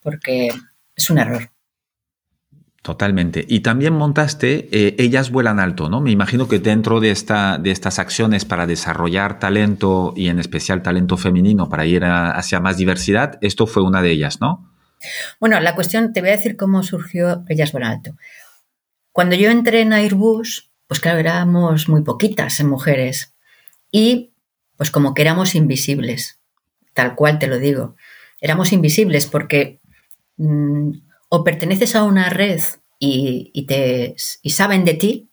porque es un error. Totalmente. Y también montaste eh, Ellas vuelan alto, ¿no? Me imagino que dentro de, esta, de estas acciones para desarrollar talento y en especial talento femenino para ir hacia más diversidad, esto fue una de ellas, ¿no? Bueno, la cuestión, te voy a decir cómo surgió Ellas vuelan alto. Cuando yo entré en Airbus, pues claro, éramos muy poquitas en mujeres y pues como que éramos invisibles, tal cual te lo digo. Éramos invisibles porque mm, o perteneces a una red y, te, y saben de ti,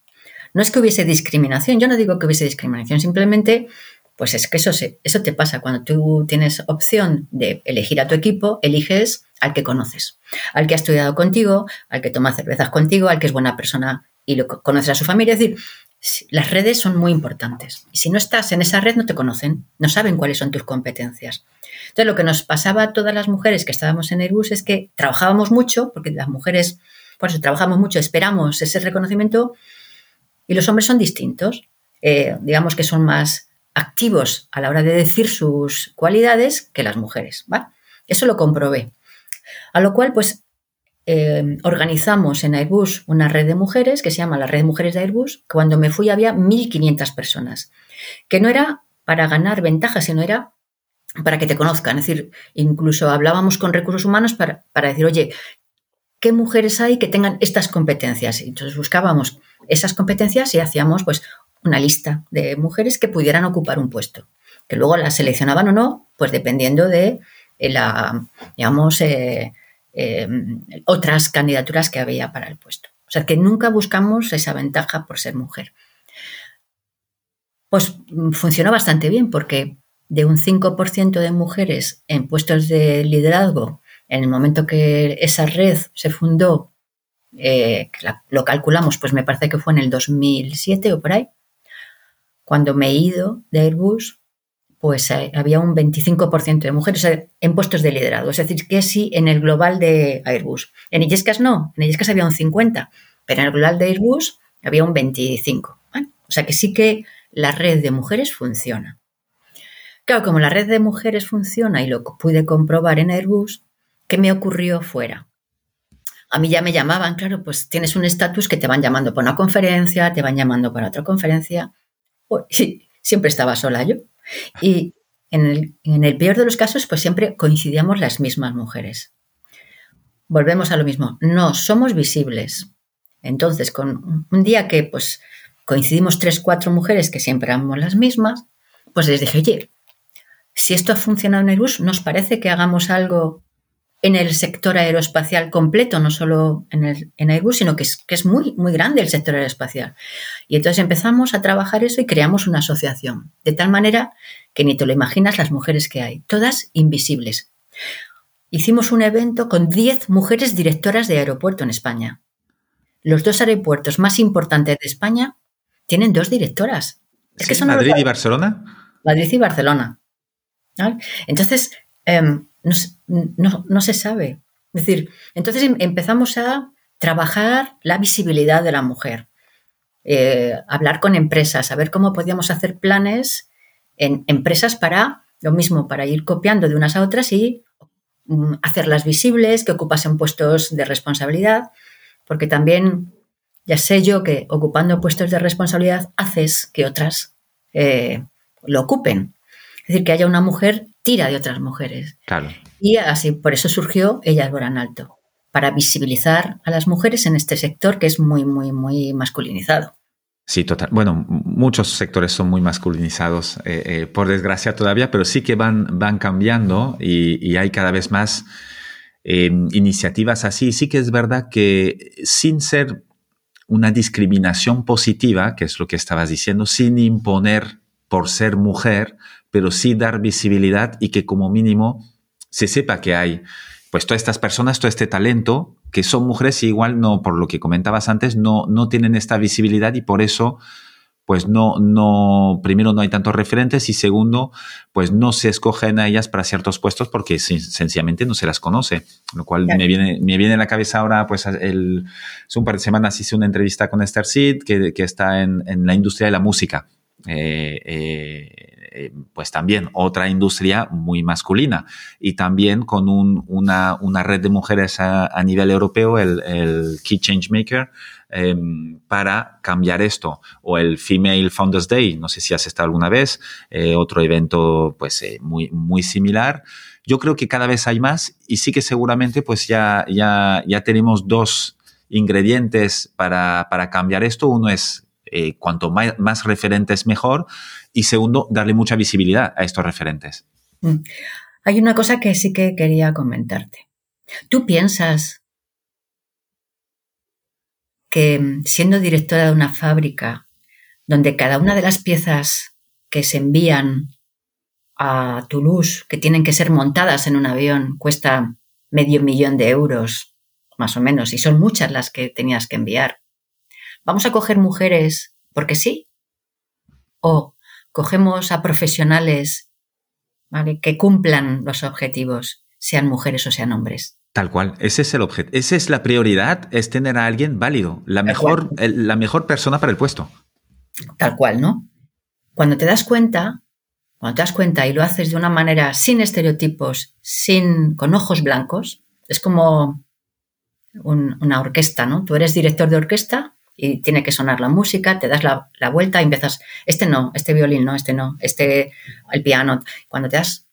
no es que hubiese discriminación, yo no digo que hubiese discriminación, simplemente pues es que eso, eso te pasa cuando tú tienes opción de elegir a tu equipo, eliges al que conoces, al que ha estudiado contigo, al que toma cervezas contigo, al que es buena persona y lo conoces a su familia. Es decir, las redes son muy importantes. Si no estás en esa red, no te conocen, no saben cuáles son tus competencias. Entonces, lo que nos pasaba a todas las mujeres que estábamos en Airbus es que trabajábamos mucho, porque las mujeres, por eso trabajamos mucho, esperamos ese reconocimiento, y los hombres son distintos. Eh, digamos que son más activos a la hora de decir sus cualidades que las mujeres. Eso lo comprobé. A lo cual, pues eh, organizamos en Airbus una red de mujeres que se llama la Red de Mujeres de Airbus. Cuando me fui había 1.500 personas, que no era para ganar ventajas, sino era para que te conozcan. Es decir, incluso hablábamos con recursos humanos para, para decir, oye, ¿qué mujeres hay que tengan estas competencias? Y entonces buscábamos esas competencias y hacíamos pues una lista de mujeres que pudieran ocupar un puesto, que luego las seleccionaban o no, pues dependiendo de la, digamos, eh, eh, otras candidaturas que había para el puesto. O sea, que nunca buscamos esa ventaja por ser mujer. Pues mm, funcionó bastante bien porque de un 5% de mujeres en puestos de liderazgo, en el momento que esa red se fundó, eh, lo calculamos, pues me parece que fue en el 2007 o por ahí, cuando me he ido de Airbus, pues eh, había un 25% de mujeres en puestos de liderazgo. Es decir, que sí en el global de Airbus. En Illescas no, en Illescas había un 50%, pero en el global de Airbus había un 25%. o sea que sí que la red de mujeres funciona. Claro, como la red de mujeres funciona y lo pude comprobar en Airbus, ¿qué me ocurrió fuera? A mí ya me llamaban, claro, pues tienes un estatus que te van llamando para una conferencia, te van llamando para otra conferencia. Pues, sí, siempre estaba sola yo. Y en el, en el peor de los casos, pues siempre coincidíamos las mismas mujeres. Volvemos a lo mismo, no somos visibles. Entonces, con un día que pues coincidimos tres, cuatro mujeres que siempre éramos las mismas, pues les dije, oye, si esto ha funcionado en Airbus, ¿nos parece que hagamos algo en el sector aeroespacial completo, no solo en, el, en Airbus, sino que es, que es muy, muy grande el sector aeroespacial? Y entonces empezamos a trabajar eso y creamos una asociación, de tal manera que ni te lo imaginas las mujeres que hay, todas invisibles. Hicimos un evento con 10 mujeres directoras de aeropuerto en España. Los dos aeropuertos más importantes de España tienen dos directoras. Es que son Madrid y Barcelona. Madrid y Barcelona. Entonces, em, no, se sabe. Es decir, entonces em, empezamos a trabajar la visibilidad de la mujer, eh, hablar con empresas, a ver cómo podíamos hacer planes en empresas para lo mismo, para ir copiando de unas a otras y mm, hacerlas visibles, que ocupasen puestos de responsabilidad, porque también ya sé yo que ocupando puestos de responsabilidad haces que otras eh, lo ocupen. Es decir, que haya una mujer tira de otras mujeres. Claro. Y así, por eso surgió Ellas Volan Alto, para visibilizar a las mujeres en este sector que es muy, muy, muy masculinizado. Sí, total. Bueno, muchos sectores son muy masculinizados, eh, eh, por desgracia todavía, pero sí que van, van cambiando y, hay cada vez más iniciativas así. Sí que es verdad que sin ser una discriminación positiva, que es lo que estabas diciendo, sin imponer por ser mujer, pero sí dar visibilidad y que como mínimo se sepa que hay pues todas estas personas, todo este talento, que son mujeres y igual no, por lo que comentabas antes, no, no tienen esta visibilidad y por eso pues no, no, primero no hay tantos referentes y segundo, pues no se escogen a ellas para ciertos puestos porque sencillamente no se las conoce. Lo cual me, viene, me viene a la cabeza ahora, pues el, hace un par de semanas hice una entrevista con Esther Sid, que, que está en, en, la industria de la música. Eh, eh, eh, pues también otra industria muy masculina y también con un, una, una, red de mujeres a, nivel europeo, el, el Key Change Maker, Em, para cambiar esto. O el Female Founders Day, no sé si has estado alguna vez, eh, otro evento pues eh, muy, muy similar. Yo creo que cada vez hay más y sí que seguramente pues ya, ya, ya tenemos dos ingredientes para, para cambiar esto. Uno es eh, cuanto más, referentes mejor y segundo, darle mucha visibilidad a estos referentes. Mm. Hay una cosa que sí que quería comentarte. ¿Tú piensas que mm, siendo directora de una fábrica donde cada una de las piezas que se envían a Toulouse, que tienen que ser montadas en un avión, cuesta medio millón de euros, más o menos, y son muchas las que tenías que enviar. ¿Vamos a coger mujeres porque sí? ¿O cogemos a profesionales que cumplan los objetivos, sean mujeres o sean hombres? Tal cual, ese es el objeto. Esa es la prioridad, es tener a alguien válido, la mejor, la mejor persona para el puesto. Tal cual, ¿no? Cuando te das cuenta, cuando te das cuenta y lo haces de una manera sin estereotipos, sin, con ojos blancos, es como una orquesta, ¿no? Tú eres director de orquesta y tiene que sonar la música, te das la, vuelta y empiezas, este no, este violín no, este no, este, el piano. Cuando te das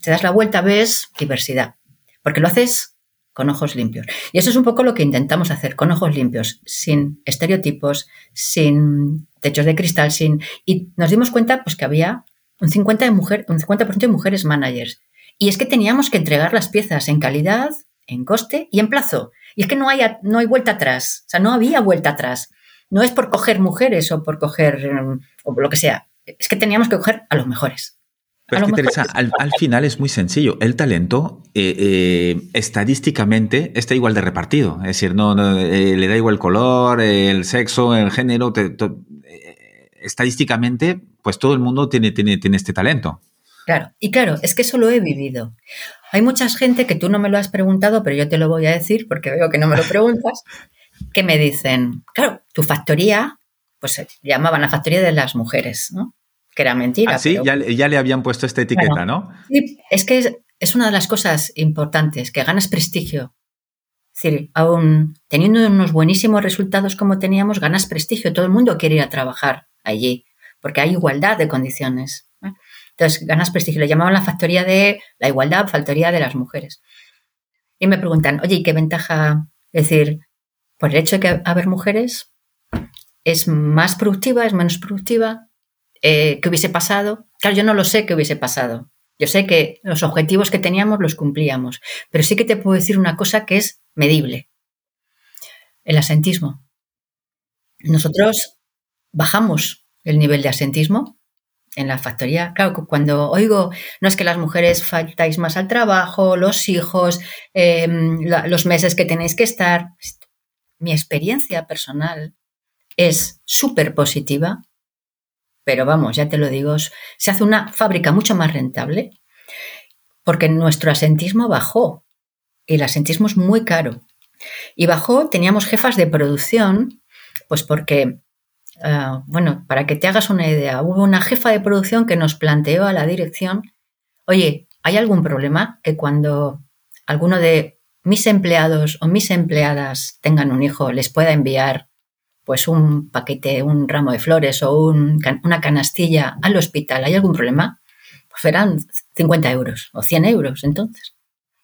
te das la vuelta, ves diversidad, porque lo haces con ojos limpios. Y eso es un poco lo que intentamos hacer, con ojos limpios, sin estereotipos, sin techos de cristal, sin... Y nos dimos cuenta pues, que había un 50%, de mujer, un 50 de mujeres managers. Y es que teníamos que entregar las piezas en calidad, en coste y en plazo. Y es que no hay, no hay vuelta atrás, o sea, no había vuelta atrás. No es por coger mujeres o por coger mm, o lo que sea, es que teníamos que coger a los mejores. Pues que Teresa, al, final es muy sencillo. El talento eh, eh, estadísticamente está igual de repartido. Es decir, no, eh, le da igual el color, el sexo, el género. estadísticamente, pues todo el mundo tiene, tiene, tiene este talento. Claro, y claro, es que eso lo he vivido. Hay mucha gente que tú no me lo has preguntado, pero yo te lo voy a decir porque veo que no me lo preguntas, que me dicen, claro, tu factoría, pues se llamaban la factoría de las mujeres, ¿no? que era mentira. Ah, sí, ya, le habían puesto esta etiqueta, ¿no? Sí, es que es, una de las cosas importantes, que ganas prestigio. Es decir, aún teniendo unos buenísimos resultados como teníamos, ganas prestigio. Todo el mundo quiere ir a trabajar allí, porque hay igualdad de condiciones. Entonces, ganas prestigio. Le llamaban la factoría de la igualdad, factoría de las mujeres. Y me preguntan, oye, ¿y qué ventaja? Es decir, por el hecho de que haber mujeres, ¿es más productiva, es menos productiva? eh, qué hubiese pasado. Claro, yo no lo sé qué hubiese pasado. Yo sé que los objetivos que teníamos los cumplíamos, pero sí que te puedo decir una cosa que es medible. El asentismo. Nosotros bajamos el nivel de asentismo en la factoría. Claro, cuando oigo, no es que las mujeres faltáis más al trabajo, los hijos, em, los meses que tenéis que estar. Mi experiencia personal es súper positiva pero vamos, ya te lo digo, se hace una fábrica mucho más rentable porque nuestro asentismo bajó y el asentismo es muy caro. Y bajó, teníamos jefas de producción, pues porque, ah, bueno, para que te hagas una idea, hubo una jefa de producción que nos planteó a la dirección, oye, ¿hay algún problema que cuando alguno de mis empleados o mis empleadas tengan un hijo les pueda enviar pues un paquete, un ramo de flores o una canastilla al hospital, ¿hay algún problema? Pues eran 50 euros o 100 euros entonces,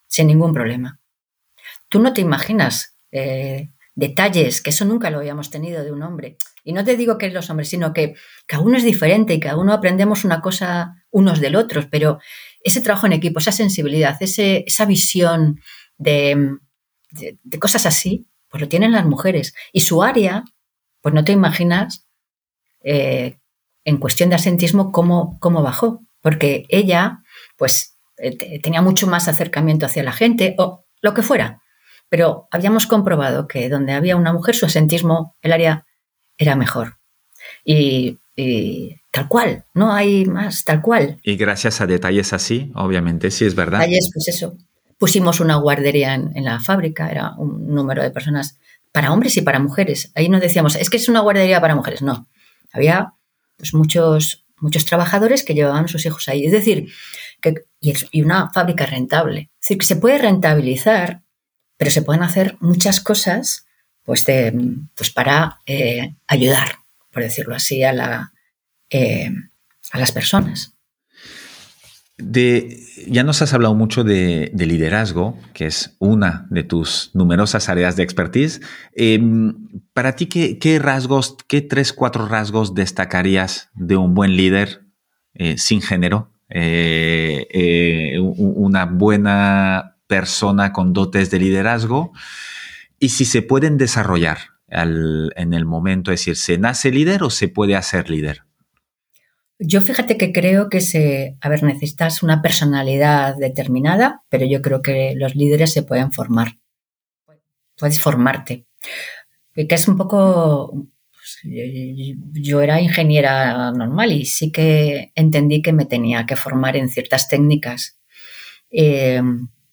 sin ningún problema. Tú no te imaginas eh, detalles, que eso nunca lo habíamos tenido de un hombre. Y no te digo que es los hombres, sino que cada uno es diferente y cada uno aprendemos una cosa unos del otro, pero ese trabajo en equipo, esa sensibilidad, esa visión de, de cosas así, pues lo tienen las mujeres. Y su área pues no te imaginas eh, en cuestión de asentismo cómo, cómo bajó, porque ella pues eh, tenía mucho más acercamiento hacia la gente o lo que fuera, pero habíamos comprobado que donde había una mujer su asentismo, el área era mejor. Y, tal cual, no hay más, tal cual. Y gracias a detalles así, obviamente, sí es verdad. Detalles, pues eso. Pusimos una guardería en, en la fábrica, era un número de personas para hombres y para mujeres. Ahí no decíamos, es que es una guardería para mujeres. No, había pues, muchos, muchos trabajadores que llevaban sus hijos ahí. Es decir, que, y, una fábrica rentable. Es decir, que se puede rentabilizar, pero se pueden hacer muchas cosas pues, pues para eh, ayudar, por decirlo así, a, la, eh, a las personas ya nos has hablado mucho de, liderazgo, que es una de tus numerosas áreas de expertise. Em, para ti, ¿qué, rasgos, qué tres, cuatro rasgos destacarías de un buen líder eh, sin género? Una buena persona con dotes de liderazgo y si se pueden desarrollar en el momento, es decir, ¿se nace líder o se puede hacer líder? Yo fíjate que creo que se, a ver, necesitas una personalidad determinada, pero yo creo que los líderes se pueden formar. Puedes formarte. Que es un poco, pues, yo era ingeniera normal y sí que entendí que me tenía que formar en ciertas técnicas eh,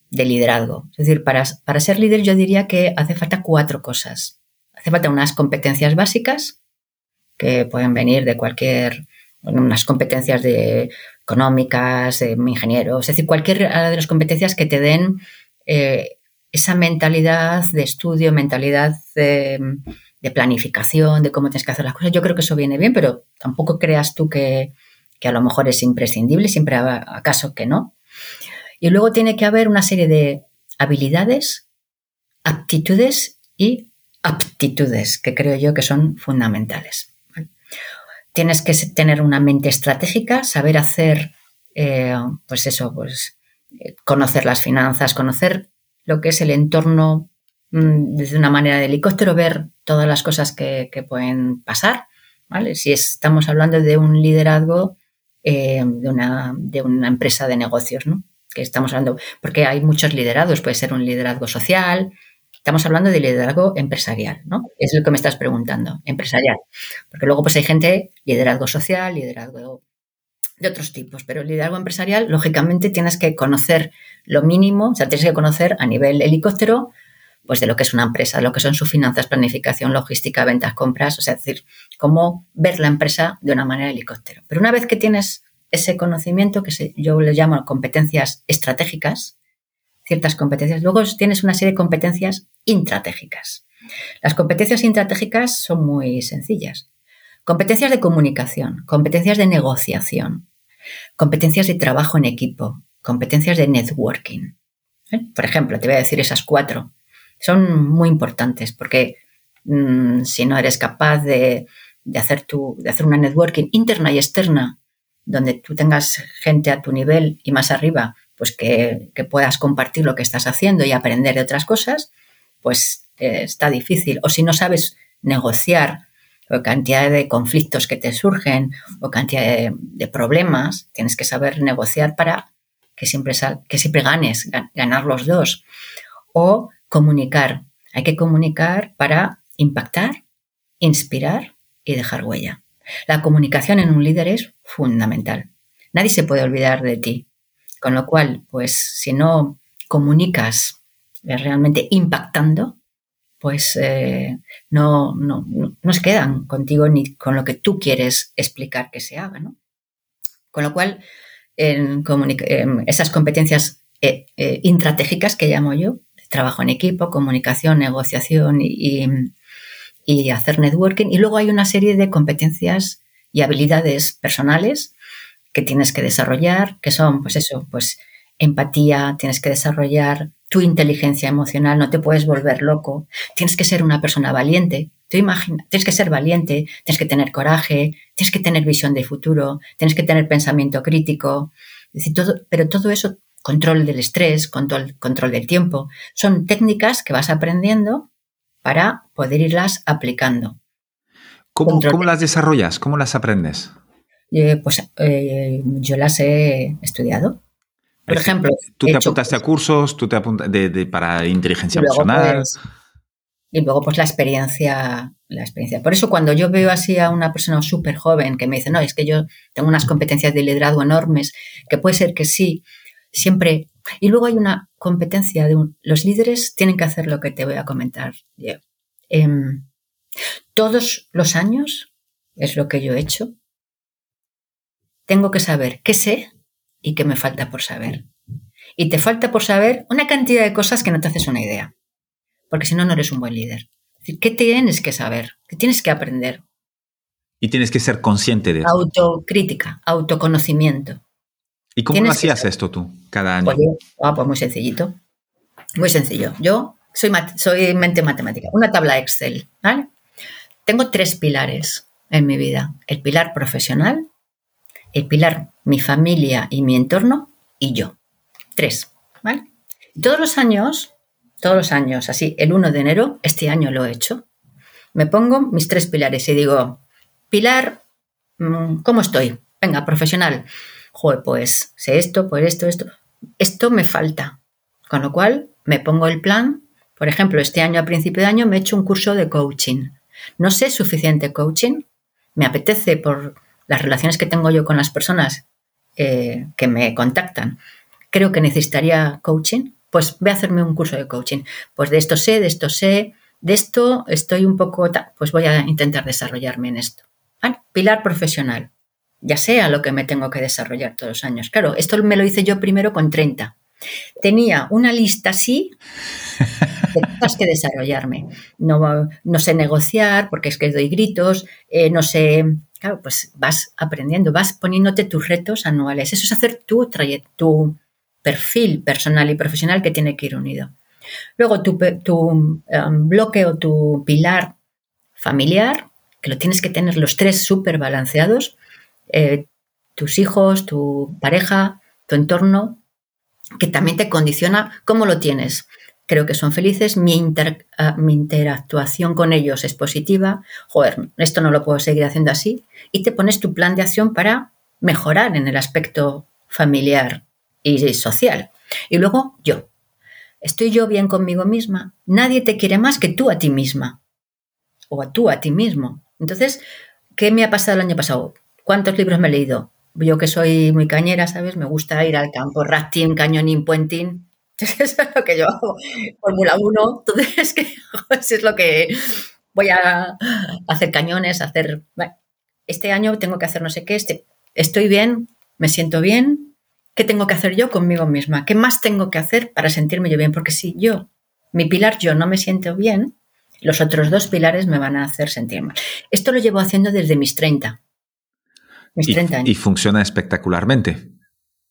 de liderazgo. Es decir, para, para ser líder yo diría que hace falta cuatro cosas. Hace falta unas competencias básicas que pueden venir de cualquier unas competencias de económicas, de ingenieros, es decir, cualquier de las competencias que te den eh, esa mentalidad de estudio, mentalidad de, de planificación, de cómo tienes que hacer las cosas. Yo creo que eso viene bien, pero tampoco creas tú que, que a lo mejor es imprescindible, siempre acaso que no. Y luego tiene que haber una serie de habilidades, aptitudes y aptitudes, que creo yo que son fundamentales. Tienes que tener una mente estratégica, saber hacer, eh, pues eso, pues eh, conocer las finanzas, conocer lo que es el entorno mm, desde una manera de helicóptero, ver todas las cosas que, pueden pasar. ¿vale? Si estamos hablando de un liderazgo eh, de, una, de una empresa de negocios, ¿no? Que estamos hablando, porque hay muchos liderados, puede ser un liderazgo social, estamos hablando de liderazgo empresarial, ¿no? Es lo que me estás preguntando, empresarial. Porque luego pues hay gente, liderazgo social, liderazgo de otros tipos, pero el liderazgo empresarial, lógicamente tienes que conocer lo mínimo, o sea, tienes que conocer a nivel helicóptero, pues de lo que es una empresa, lo que son sus finanzas, planificación, logística, ventas, compras, o sea, es decir, cómo ver la empresa de una manera helicóptero. Pero una vez que tienes ese conocimiento que yo le llamo competencias estratégicas, ciertas competencias. Luego tienes una serie de competencias intratégicas. Las competencias intratégicas son muy sencillas. Competencias de comunicación, competencias de negociación, competencias de trabajo en equipo, competencias de networking. ¿Eh? Por ejemplo, te voy a decir esas cuatro. Son muy importantes porque mm, si no eres capaz de, hacer tu, de hacer una networking interna y externa donde tú tengas gente a tu nivel y más arriba, pues que, puedas compartir lo que estás haciendo y aprender de otras cosas, pues eh, está difícil. O si no sabes negociar o cantidad de conflictos que te surgen o cantidad de, problemas, tienes que saber negociar para que siempre, que siempre ganes, ganar los dos. O comunicar. Hay que comunicar para impactar, inspirar y dejar huella. La comunicación en un líder es fundamental. Nadie se puede olvidar de ti. Con lo cual, pues si no comunicas realmente impactando, pues eh, no, no, no, se quedan contigo ni con lo que tú quieres explicar que se haga. ¿no? Con lo cual, en esas competencias eh, eh, que llamo yo, trabajo en equipo, comunicación, negociación y, y hacer networking. Y luego hay una serie de competencias y habilidades personales que tienes que desarrollar, que son, pues eso, pues empatía, tienes que desarrollar tu inteligencia emocional, no te puedes volver loco, tienes que ser una persona valiente, tú imagina, tienes que ser valiente, tienes que tener coraje, tienes que tener visión de futuro, tienes que tener pensamiento crítico, decir, todo, pero todo eso, control del estrés, control, control del tiempo, son técnicas que vas aprendiendo para poder irlas aplicando. ¿Cómo, las desarrollas? ¿Cómo las aprendes? Eh, pues eh, yo las he estudiado. Por ejemplo. Tú te apuntaste a cursos, tú te apuntas de, para inteligencia emocional. Pues, y luego, pues la experiencia, la experiencia. Por eso, cuando yo veo así a una persona súper joven que me dice, no, es que yo tengo unas competencias de liderazgo enormes, que puede ser que sí, siempre y luego hay una competencia de los líderes tienen que hacer lo que te voy a comentar. Em, todos los años, es lo que yo he hecho, tengo que saber qué sé y qué me falta por saber. Y te falta por saber una cantidad de cosas que no te haces una idea, porque si no, no eres un buen líder. ¿Qué tienes que saber? ¿Qué tienes que aprender? Y tienes que ser consciente de eso. Autocrítica, autoconocimiento. ¿Y cómo lo hacías esto tú cada año? Pues, ah, pues, muy sencillito. Muy sencillo. Yo soy, soy mente matemática. Una tabla Excel. ¿vale? Tengo tres pilares en mi vida. El pilar profesional, el pilar mi familia y mi entorno y yo. Tres. ¿vale? todos los años, todos los años, así, el 1 de enero, este año lo he hecho, me pongo mis tres pilares y digo, pilar, mm, ¿cómo estoy? Venga, profesional joder, pues sé esto, pues esto, esto. Esto me falta. Con lo cual me pongo el plan. Por ejemplo, este año a principio de año me he hecho un curso de coaching. No sé suficiente coaching. Me apetece por las relaciones que tengo yo con las personas eh, que me contactan. Creo que necesitaría coaching. Pues voy a hacerme un curso de coaching. Pues de esto sé, de esto sé, de esto estoy un poco, pues voy a intentar desarrollarme en esto. Pilar profesional ya sea lo que me tengo que desarrollar todos los años. Claro, esto me lo hice yo primero con 30. Tenía una lista así, Tienes que desarrollarme. No, no sé negociar porque es que doy gritos, eh, no sé. Claro, pues vas aprendiendo, vas poniéndote tus retos anuales. Eso es hacer tu, tu perfil personal y profesional que tiene que ir unido. Luego, tu, tu um, bloque o tu pilar familiar, que lo tienes que tener los tres súper balanceados. Eh, tus hijos, tu pareja, tu entorno, que también te condiciona cómo lo tienes. Creo que son felices, mi, ah, mi interactuación con ellos es positiva, joder, esto no lo puedo seguir haciendo así, y te pones tu plan de acción para mejorar en el aspecto familiar y social. Y luego yo. Estoy yo bien conmigo misma. Nadie te quiere más que tú a ti misma. O a tú a ti mismo. Entonces, ¿qué me ha pasado el año pasado? ¿Cuántos libros me he leído? yo que soy muy cañera, ¿sabes? Me gusta ir al campo, rafting, cañoning, puenting. Eso es lo que yo hago. Fórmula 1, entonces que es lo que voy a hacer cañones, hacer... este año tengo que hacer no sé qué, este, estoy bien, me siento bien, ¿qué tengo que hacer yo conmigo misma? ¿Qué más tengo que hacer para sentirme yo bien? Porque si yo, mi pilar yo no me siento bien, los otros dos pilares me van a hacer sentir mal. Esto lo llevo haciendo desde mis 30 y, funciona espectacularmente.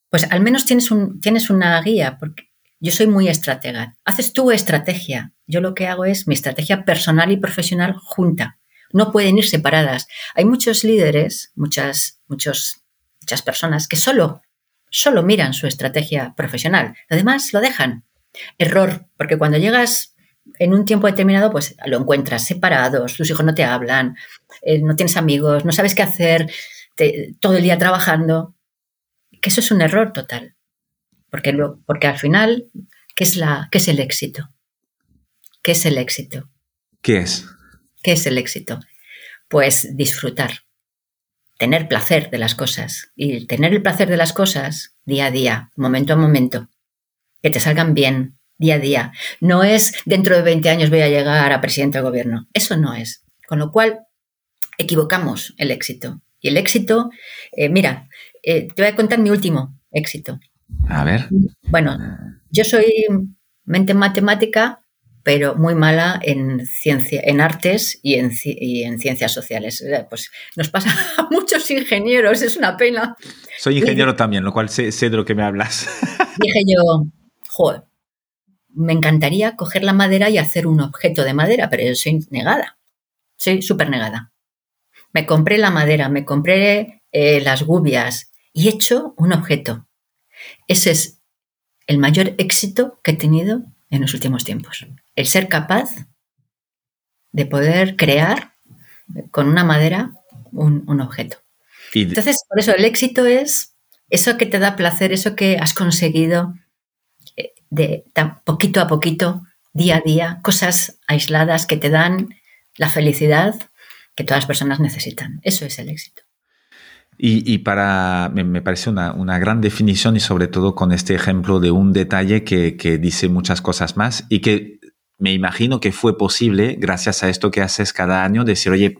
Pues al menos tienes, un, tienes una guía, porque yo soy muy estratega. Haces tu estrategia. Yo lo que hago es mi estrategia personal y profesional junta. No pueden ir separadas. Hay muchos líderes, muchas, muchos, muchas personas que solo, solo miran su estrategia profesional. Además, lo dejan. Error, porque cuando llegas en un tiempo determinado, pues lo encuentras separados, tus hijos no te hablan, eh, no tienes amigos, no sabes qué hacer, todo el día trabajando, que eso es un error total. Porque, lo, porque al final, ¿qué es, la, ¿qué es el éxito? ¿Qué es el éxito? ¿Qué es? ¿Qué es el éxito? Pues disfrutar, tener placer de las cosas y tener el placer de las cosas día a día, momento a momento, que te salgan bien día a día. No es dentro de 20 años voy a llegar a presidente del gobierno. Eso no es. Con lo cual, equivocamos el éxito. Y el éxito, eh, mira, eh, te voy a contar mi último éxito. A ver. Bueno, yo soy mente matemática, pero muy mala en ciencia, en artes y en, ciencias sociales. Pues nos pasa a muchos ingenieros, es una pena. Soy ingeniero también, lo cual sé, sé, de lo que me hablas. Dije yo, joder, me encantaría coger la madera y hacer un objeto de madera, pero yo soy negada. Soy súper negada me compré la madera, me compré eh, las gubias y he hecho un objeto. Ese es el mayor éxito que he tenido en los últimos tiempos. El ser capaz de poder crear con una madera un, objeto. Entonces, por eso el éxito es eso que te da placer, eso que has conseguido eh, de poquito a poquito, día a día, cosas aisladas que te dan la felicidad que todas las personas necesitan. Eso es el éxito. Y, para, me, parece una, gran definición y sobre todo con este ejemplo de un detalle que, dice muchas cosas más y que me imagino que fue posible gracias a esto que haces cada año, decir, oye,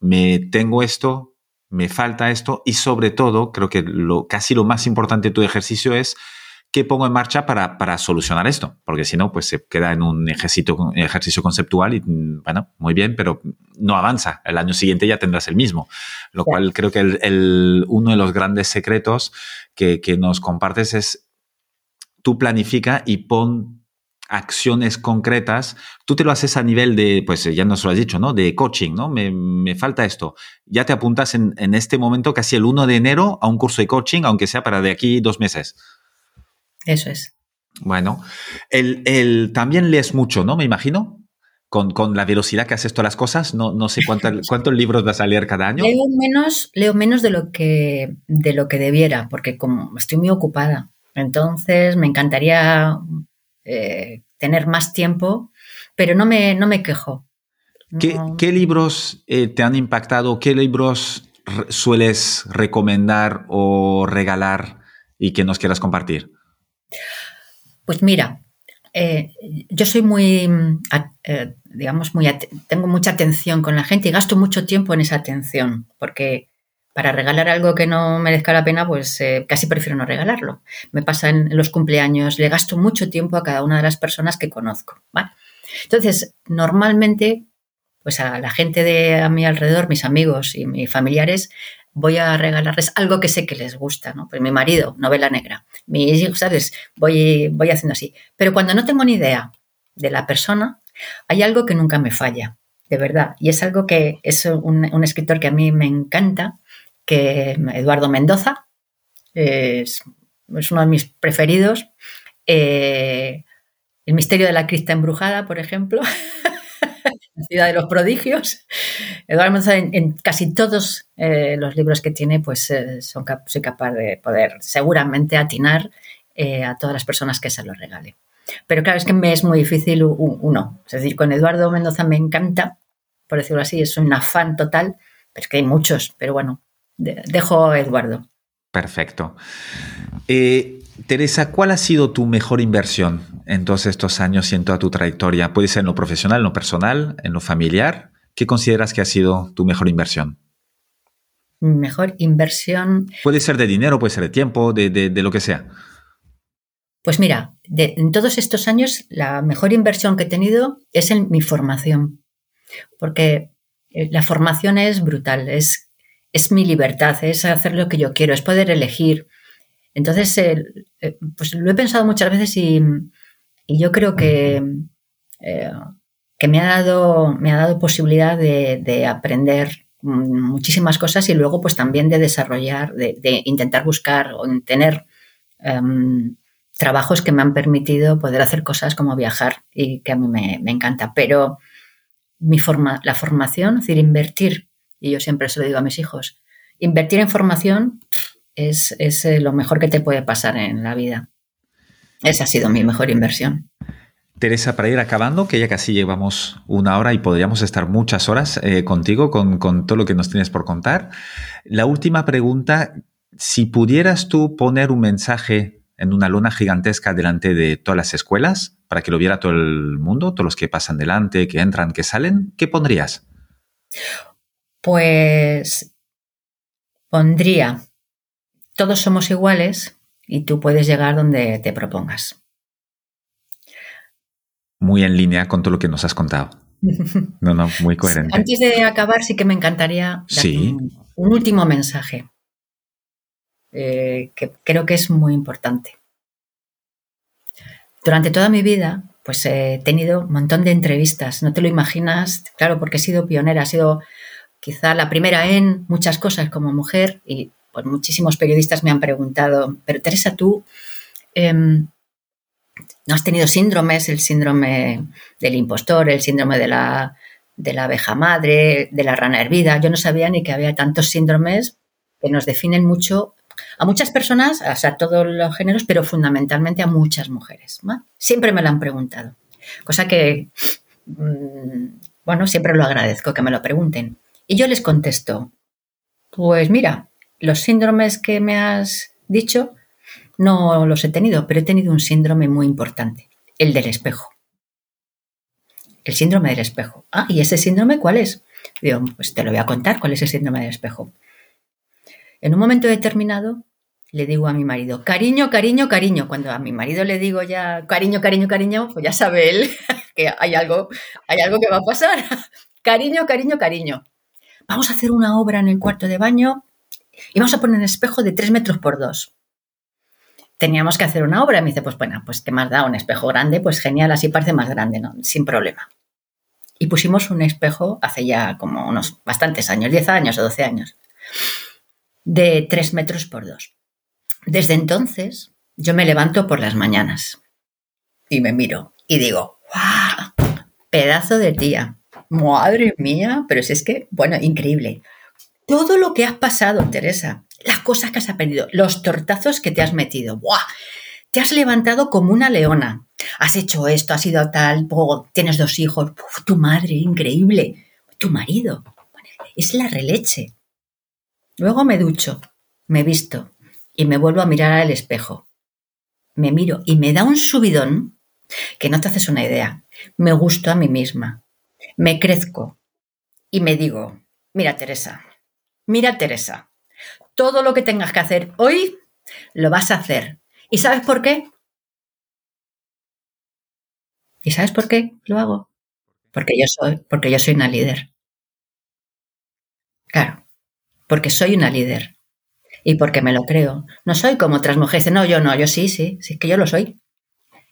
me tengo esto, me falta esto y sobre todo, creo que lo, casi lo más importante de tu ejercicio es ¿qué pongo en marcha para, para solucionar esto? Porque si no, pues se queda en un ejercicio, ejercicio conceptual y, mm, bueno, muy bien, pero no avanza. El año siguiente ya tendrás el mismo. Lo cual creo que el, uno de los grandes secretos que, que nos compartes es tú planifica y pon acciones concretas, tú te lo haces a nivel de, pues ya nos lo has dicho, ¿no? De coaching, ¿no? Me, me falta esto. Ya te apuntas en, en, este momento, casi el 1 de enero, a un curso de coaching, aunque sea para de aquí dos meses. Eso es. Bueno, el, también lees mucho, ¿no? Me imagino. Con, la velocidad que haces todas las cosas, no, no sé cuántos libros vas a leer cada año. Leo menos, leo menos de lo que de lo que debiera, porque como estoy muy ocupada. Entonces me encantaría eh, tener más tiempo, pero no me, no me quejo. ¿Qué, libros eh, te han impactado? ¿Qué libros sueles recomendar o regalar y que nos quieras compartir? Pues mira, eh, yo soy muy, eh, digamos, muy tengo mucha atención con la gente y gasto mucho tiempo en esa atención, porque para regalar algo que no merezca la pena, pues eh, casi prefiero no regalarlo. Me pasa en los cumpleaños, le gasto mucho tiempo a cada una de las personas que conozco. Entonces, normalmente, pues a la gente de a mi alrededor, mis amigos y mis familiares, voy a regalarles algo que sé que les gusta, ¿no? Pues mi marido, novela negra. Mis hijos, ¿sabes? Voy, voy haciendo así. Pero cuando no tengo ni idea de la persona, hay algo que nunca me falla, de verdad. Y es algo que es un, escritor que a mí me encanta, que Eduardo Mendoza, es, uno de mis preferidos. Eh, el misterio de la crista embrujada, por ejemplo. ciudad de los prodigios. Eduardo Mendoza, en, casi todos eh, los libros que tiene, pues eh, son, soy capaz de poder seguramente atinar a todas las personas que se lo regale. Pero claro, es que me es muy difícil uno. Es decir, con Eduardo Mendoza me encanta, por decirlo así, es un afán total, pero es que hay muchos, pero bueno, dejo Eduardo. Perfecto. Eh, Teresa, ¿cuál ha sido tu mejor inversión en todos estos años y en toda tu trayectoria? Puede ser en lo profesional, en lo personal, en lo familiar. ¿Qué consideras que ha sido tu mejor inversión? Mejor inversión. Puede ser de dinero, puede ser de tiempo, de lo que sea. Pues mira, en todos estos años la mejor inversión que he tenido es en mi formación, porque eh, la formación es brutal, es, es mi libertad, es hacer lo que yo quiero, es poder elegir. Entonces, eh, pues lo he pensado muchas veces y, yo creo que, eh, que me, ha dado, me ha dado posibilidad de, aprender muchísimas cosas y luego pues también de desarrollar, de, intentar buscar o tener em, trabajos que me han permitido poder hacer cosas como viajar y que a mí me, encanta. Pero mi forma, la formación, es decir, invertir, y yo siempre se lo digo a mis hijos, invertir en formación es, es eh, lo mejor que te puede pasar en la vida. Esa ha sido mi mejor inversión. Teresa, para ir acabando, que ya casi llevamos una hora y podríamos estar muchas horas eh, contigo con, con, todo lo que nos tienes por contar. La última pregunta, si pudieras tú poner un mensaje en una luna gigantesca delante de todas las escuelas para que lo viera todo el mundo, todos los que pasan delante, que entran, que salen, ¿qué pondrías? Pues pondría, todos somos iguales y tú puedes llegar donde te propongas. Muy en línea con todo lo que nos has contado. No, no, muy coherente. Antes de acabar, sí que me encantaría dar un último mensaje. Eh, que creo que es muy importante. Durante toda mi vida, pues he tenido un montón de entrevistas, no te lo imaginas, claro, porque he sido pionera, he sido quizá la primera en muchas cosas como mujer y pues muchísimos periodistas me han preguntado, pero Teresa, tú em, no has tenido síndromes, el síndrome del impostor, el síndrome de la, de la abeja madre, de la rana hervida. Yo no sabía ni que había tantos síndromes que nos definen mucho a muchas personas, a todos los géneros, pero fundamentalmente a muchas mujeres. Siempre me lo han preguntado. Cosa que, mm, bueno, siempre lo agradezco que me lo pregunten. Y yo les contesto, pues mira, los síndromes que me has dicho no los he tenido, pero he tenido un síndrome muy importante, el del espejo. El síndrome del espejo. Ah, ¿y ese síndrome cuál es? Digo, pues te lo voy a contar cuál es el síndrome del espejo. En un momento determinado le digo a mi marido, cariño, cariño, cariño. Cuando a mi marido le digo ya cariño, cariño, cariño, pues ya sabe él que hay algo, hay algo que va a pasar. cariño, cariño, cariño. Vamos a hacer una obra en el cuarto de baño y vamos a poner un espejo de tres metros por dos. Teníamos que hacer una obra. Me dice, pues bueno, pues ¿qué más da? Un espejo grande, pues genial, así parece más grande, ¿no? Sin problema. Y pusimos un espejo hace ya como unos bastantes años, 10 años o 12 años de 3 metros por 2. Desde entonces, yo me levanto por las mañanas y me miro y digo, ¡guau! Pedazo de tía. Madre mía, pero si es que, bueno, increíble. Todo lo que has pasado, Teresa, las cosas que has aprendido, los tortazos que te has metido, ¡buah! Te has levantado como una leona. Has hecho esto, has sido tal, tienes dos hijos, tu madre, increíble. Tu marido, es la releche. Luego me ducho, me visto y me vuelvo a mirar al espejo. Me miro y me da un subidón que no te haces una idea. Me gusto a mí misma. Me crezco y me digo, mira Teresa, mira Teresa, todo lo que tengas que hacer hoy lo vas a hacer. ¿Y sabes por qué? ¿Y sabes por qué lo hago? Porque yo soy, porque yo soy una líder. Claro, porque soy una líder y porque me lo creo. No soy como otras mujeres. No, yo no, yo sí, sí, sí, que yo lo soy.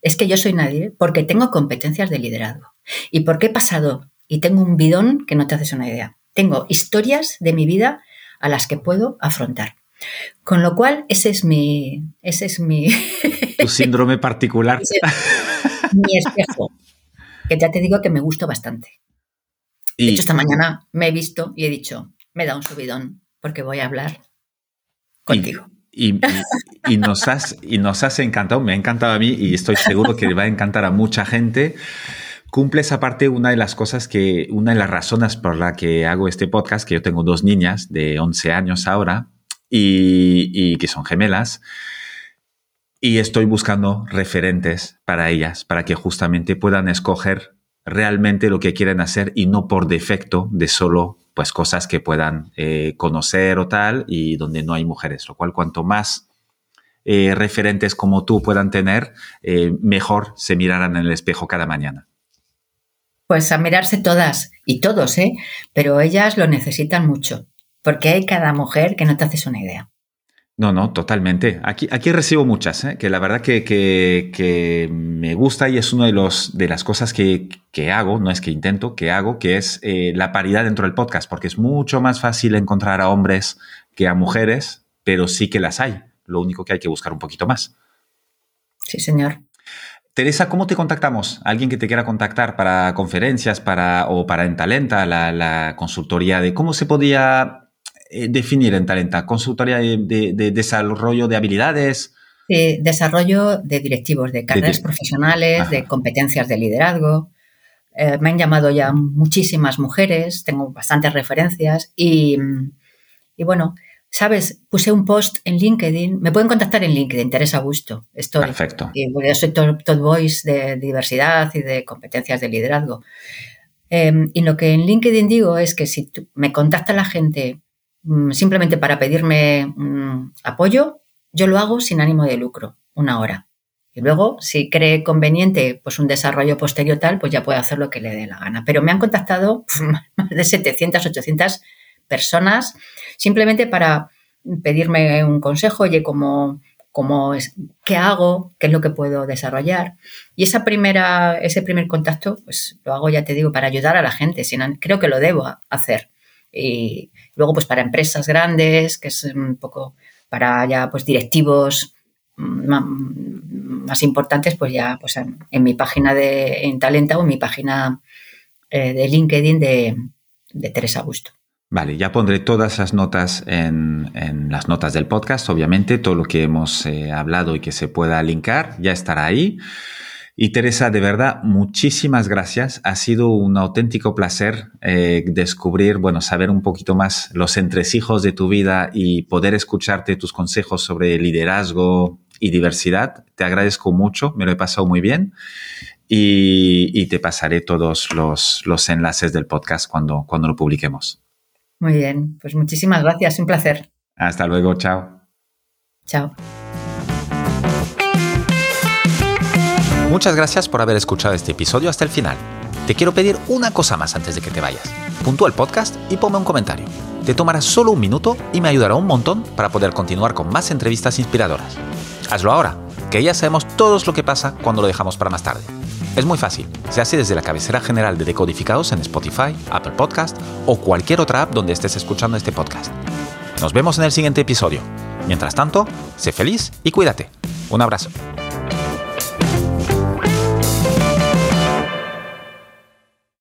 Es que yo soy nadie porque tengo competencias de liderazgo y porque he pasado y tengo un bidón que no te haces una idea. Tengo historias de mi vida a las que puedo afrontar. Con lo cual, ese es mi. Ese es mi. Tu síndrome particular. mi espejo. Que ya te digo que me gusta bastante. Y... De hecho, esta mañana me he visto y he dicho, me da un subidón porque voy a hablar contigo. Y, nos has, y nos has encantado, me ha encantado a mí y estoy seguro que va a encantar a mucha gente. Cumples aparte una de las cosas que, una de las razones por la que hago este podcast, que yo tengo dos niñas de 11 años ahora y, y que son gemelas, y estoy buscando referentes para ellas, para que justamente puedan escoger realmente lo que quieren hacer y no por defecto de solo pues cosas que puedan eh, conocer o tal y donde no hay mujeres, lo cual cuanto más eh, referentes como tú puedan tener, eh, mejor se mirarán en el espejo cada mañana. Pues a mirarse todas y todos, ¿eh? Pero ellas lo necesitan mucho, porque hay cada mujer que no te haces una idea. No, no, totalmente. Aquí, aquí recibo muchas, ¿eh? que la verdad que, que, me gusta y es una de, los, de las cosas que, que hago, no es que intento, que hago, que es eh, la paridad dentro del podcast, porque es mucho más fácil encontrar a hombres que a mujeres, pero sí que las hay. Lo único que hay que buscar un poquito más. Sí, señor. Teresa, ¿cómo te contactamos? ¿Alguien que te quiera contactar para conferencias para, o para Entalenta, la, la consultoría de cómo se podía eh, definir en Talenta? ¿Consultoría de, desarrollo de habilidades? De desarrollo de directivos, de carreras profesionales, de competencias de liderazgo. Eh, me han llamado ya muchísimas mujeres, tengo bastantes referencias y, bueno, sabes, puse un post en LinkedIn, me pueden contactar en LinkedIn, Teresa Augusto, estoy. Perfecto. Y, yo soy top, voice de diversidad y de competencias de liderazgo. Em, y lo que en LinkedIn digo es que si me contacta la gente Mm, simplemente para pedirme mm, apoyo, yo lo hago sin ánimo de lucro, una hora. Y luego, si cree conveniente pues un desarrollo posterior tal, pues ya puede hacer lo que le dé la gana. Pero me han contactado más de 700, 800 personas simplemente para pedirme un consejo, oye, ¿cómo, cómo es, qué hago, qué es lo que puedo desarrollar. Y esa primera, ese primer contacto, pues lo hago, ya te digo, para ayudar a la gente. creo que lo debo hacer. Y luego, pues para empresas grandes, que es un poco para ya pues directivos más importantes, pues ya pues en, mi página de en Talenta o en mi página eh, de LinkedIn de, Teresa Augusto. Vale, ya pondré todas las notas en, las notas del podcast, obviamente, todo lo que hemos eh, hablado y que se pueda linkar ya estará ahí. Y Teresa, de verdad, muchísimas gracias. Ha sido un auténtico placer eh, descubrir, bueno, saber un poquito más los entresijos de tu vida y poder escucharte tus consejos sobre liderazgo y diversidad. Te agradezco mucho, me lo he pasado muy bien y, te pasaré todos los, los, enlaces del podcast cuando, cuando lo publiquemos. Muy bien, pues muchísimas gracias, un placer. Hasta luego, chao. Chao. Muchas gracias por haber escuchado este episodio hasta el final. Te quiero pedir una cosa más antes de que te vayas. Puntúa el podcast y ponme un comentario. Te tomará solo un minuto y me ayudará un montón para poder continuar con más entrevistas inspiradoras. Hazlo ahora, que ya sabemos todos lo que pasa cuando lo dejamos para más tarde. Es muy fácil, se hace desde la cabecera general de Decodificados en Spotify, Apple Podcast o cualquier otra app donde estés escuchando este podcast. Nos vemos en el siguiente episodio. Mientras tanto, sé feliz y cuídate. Un abrazo.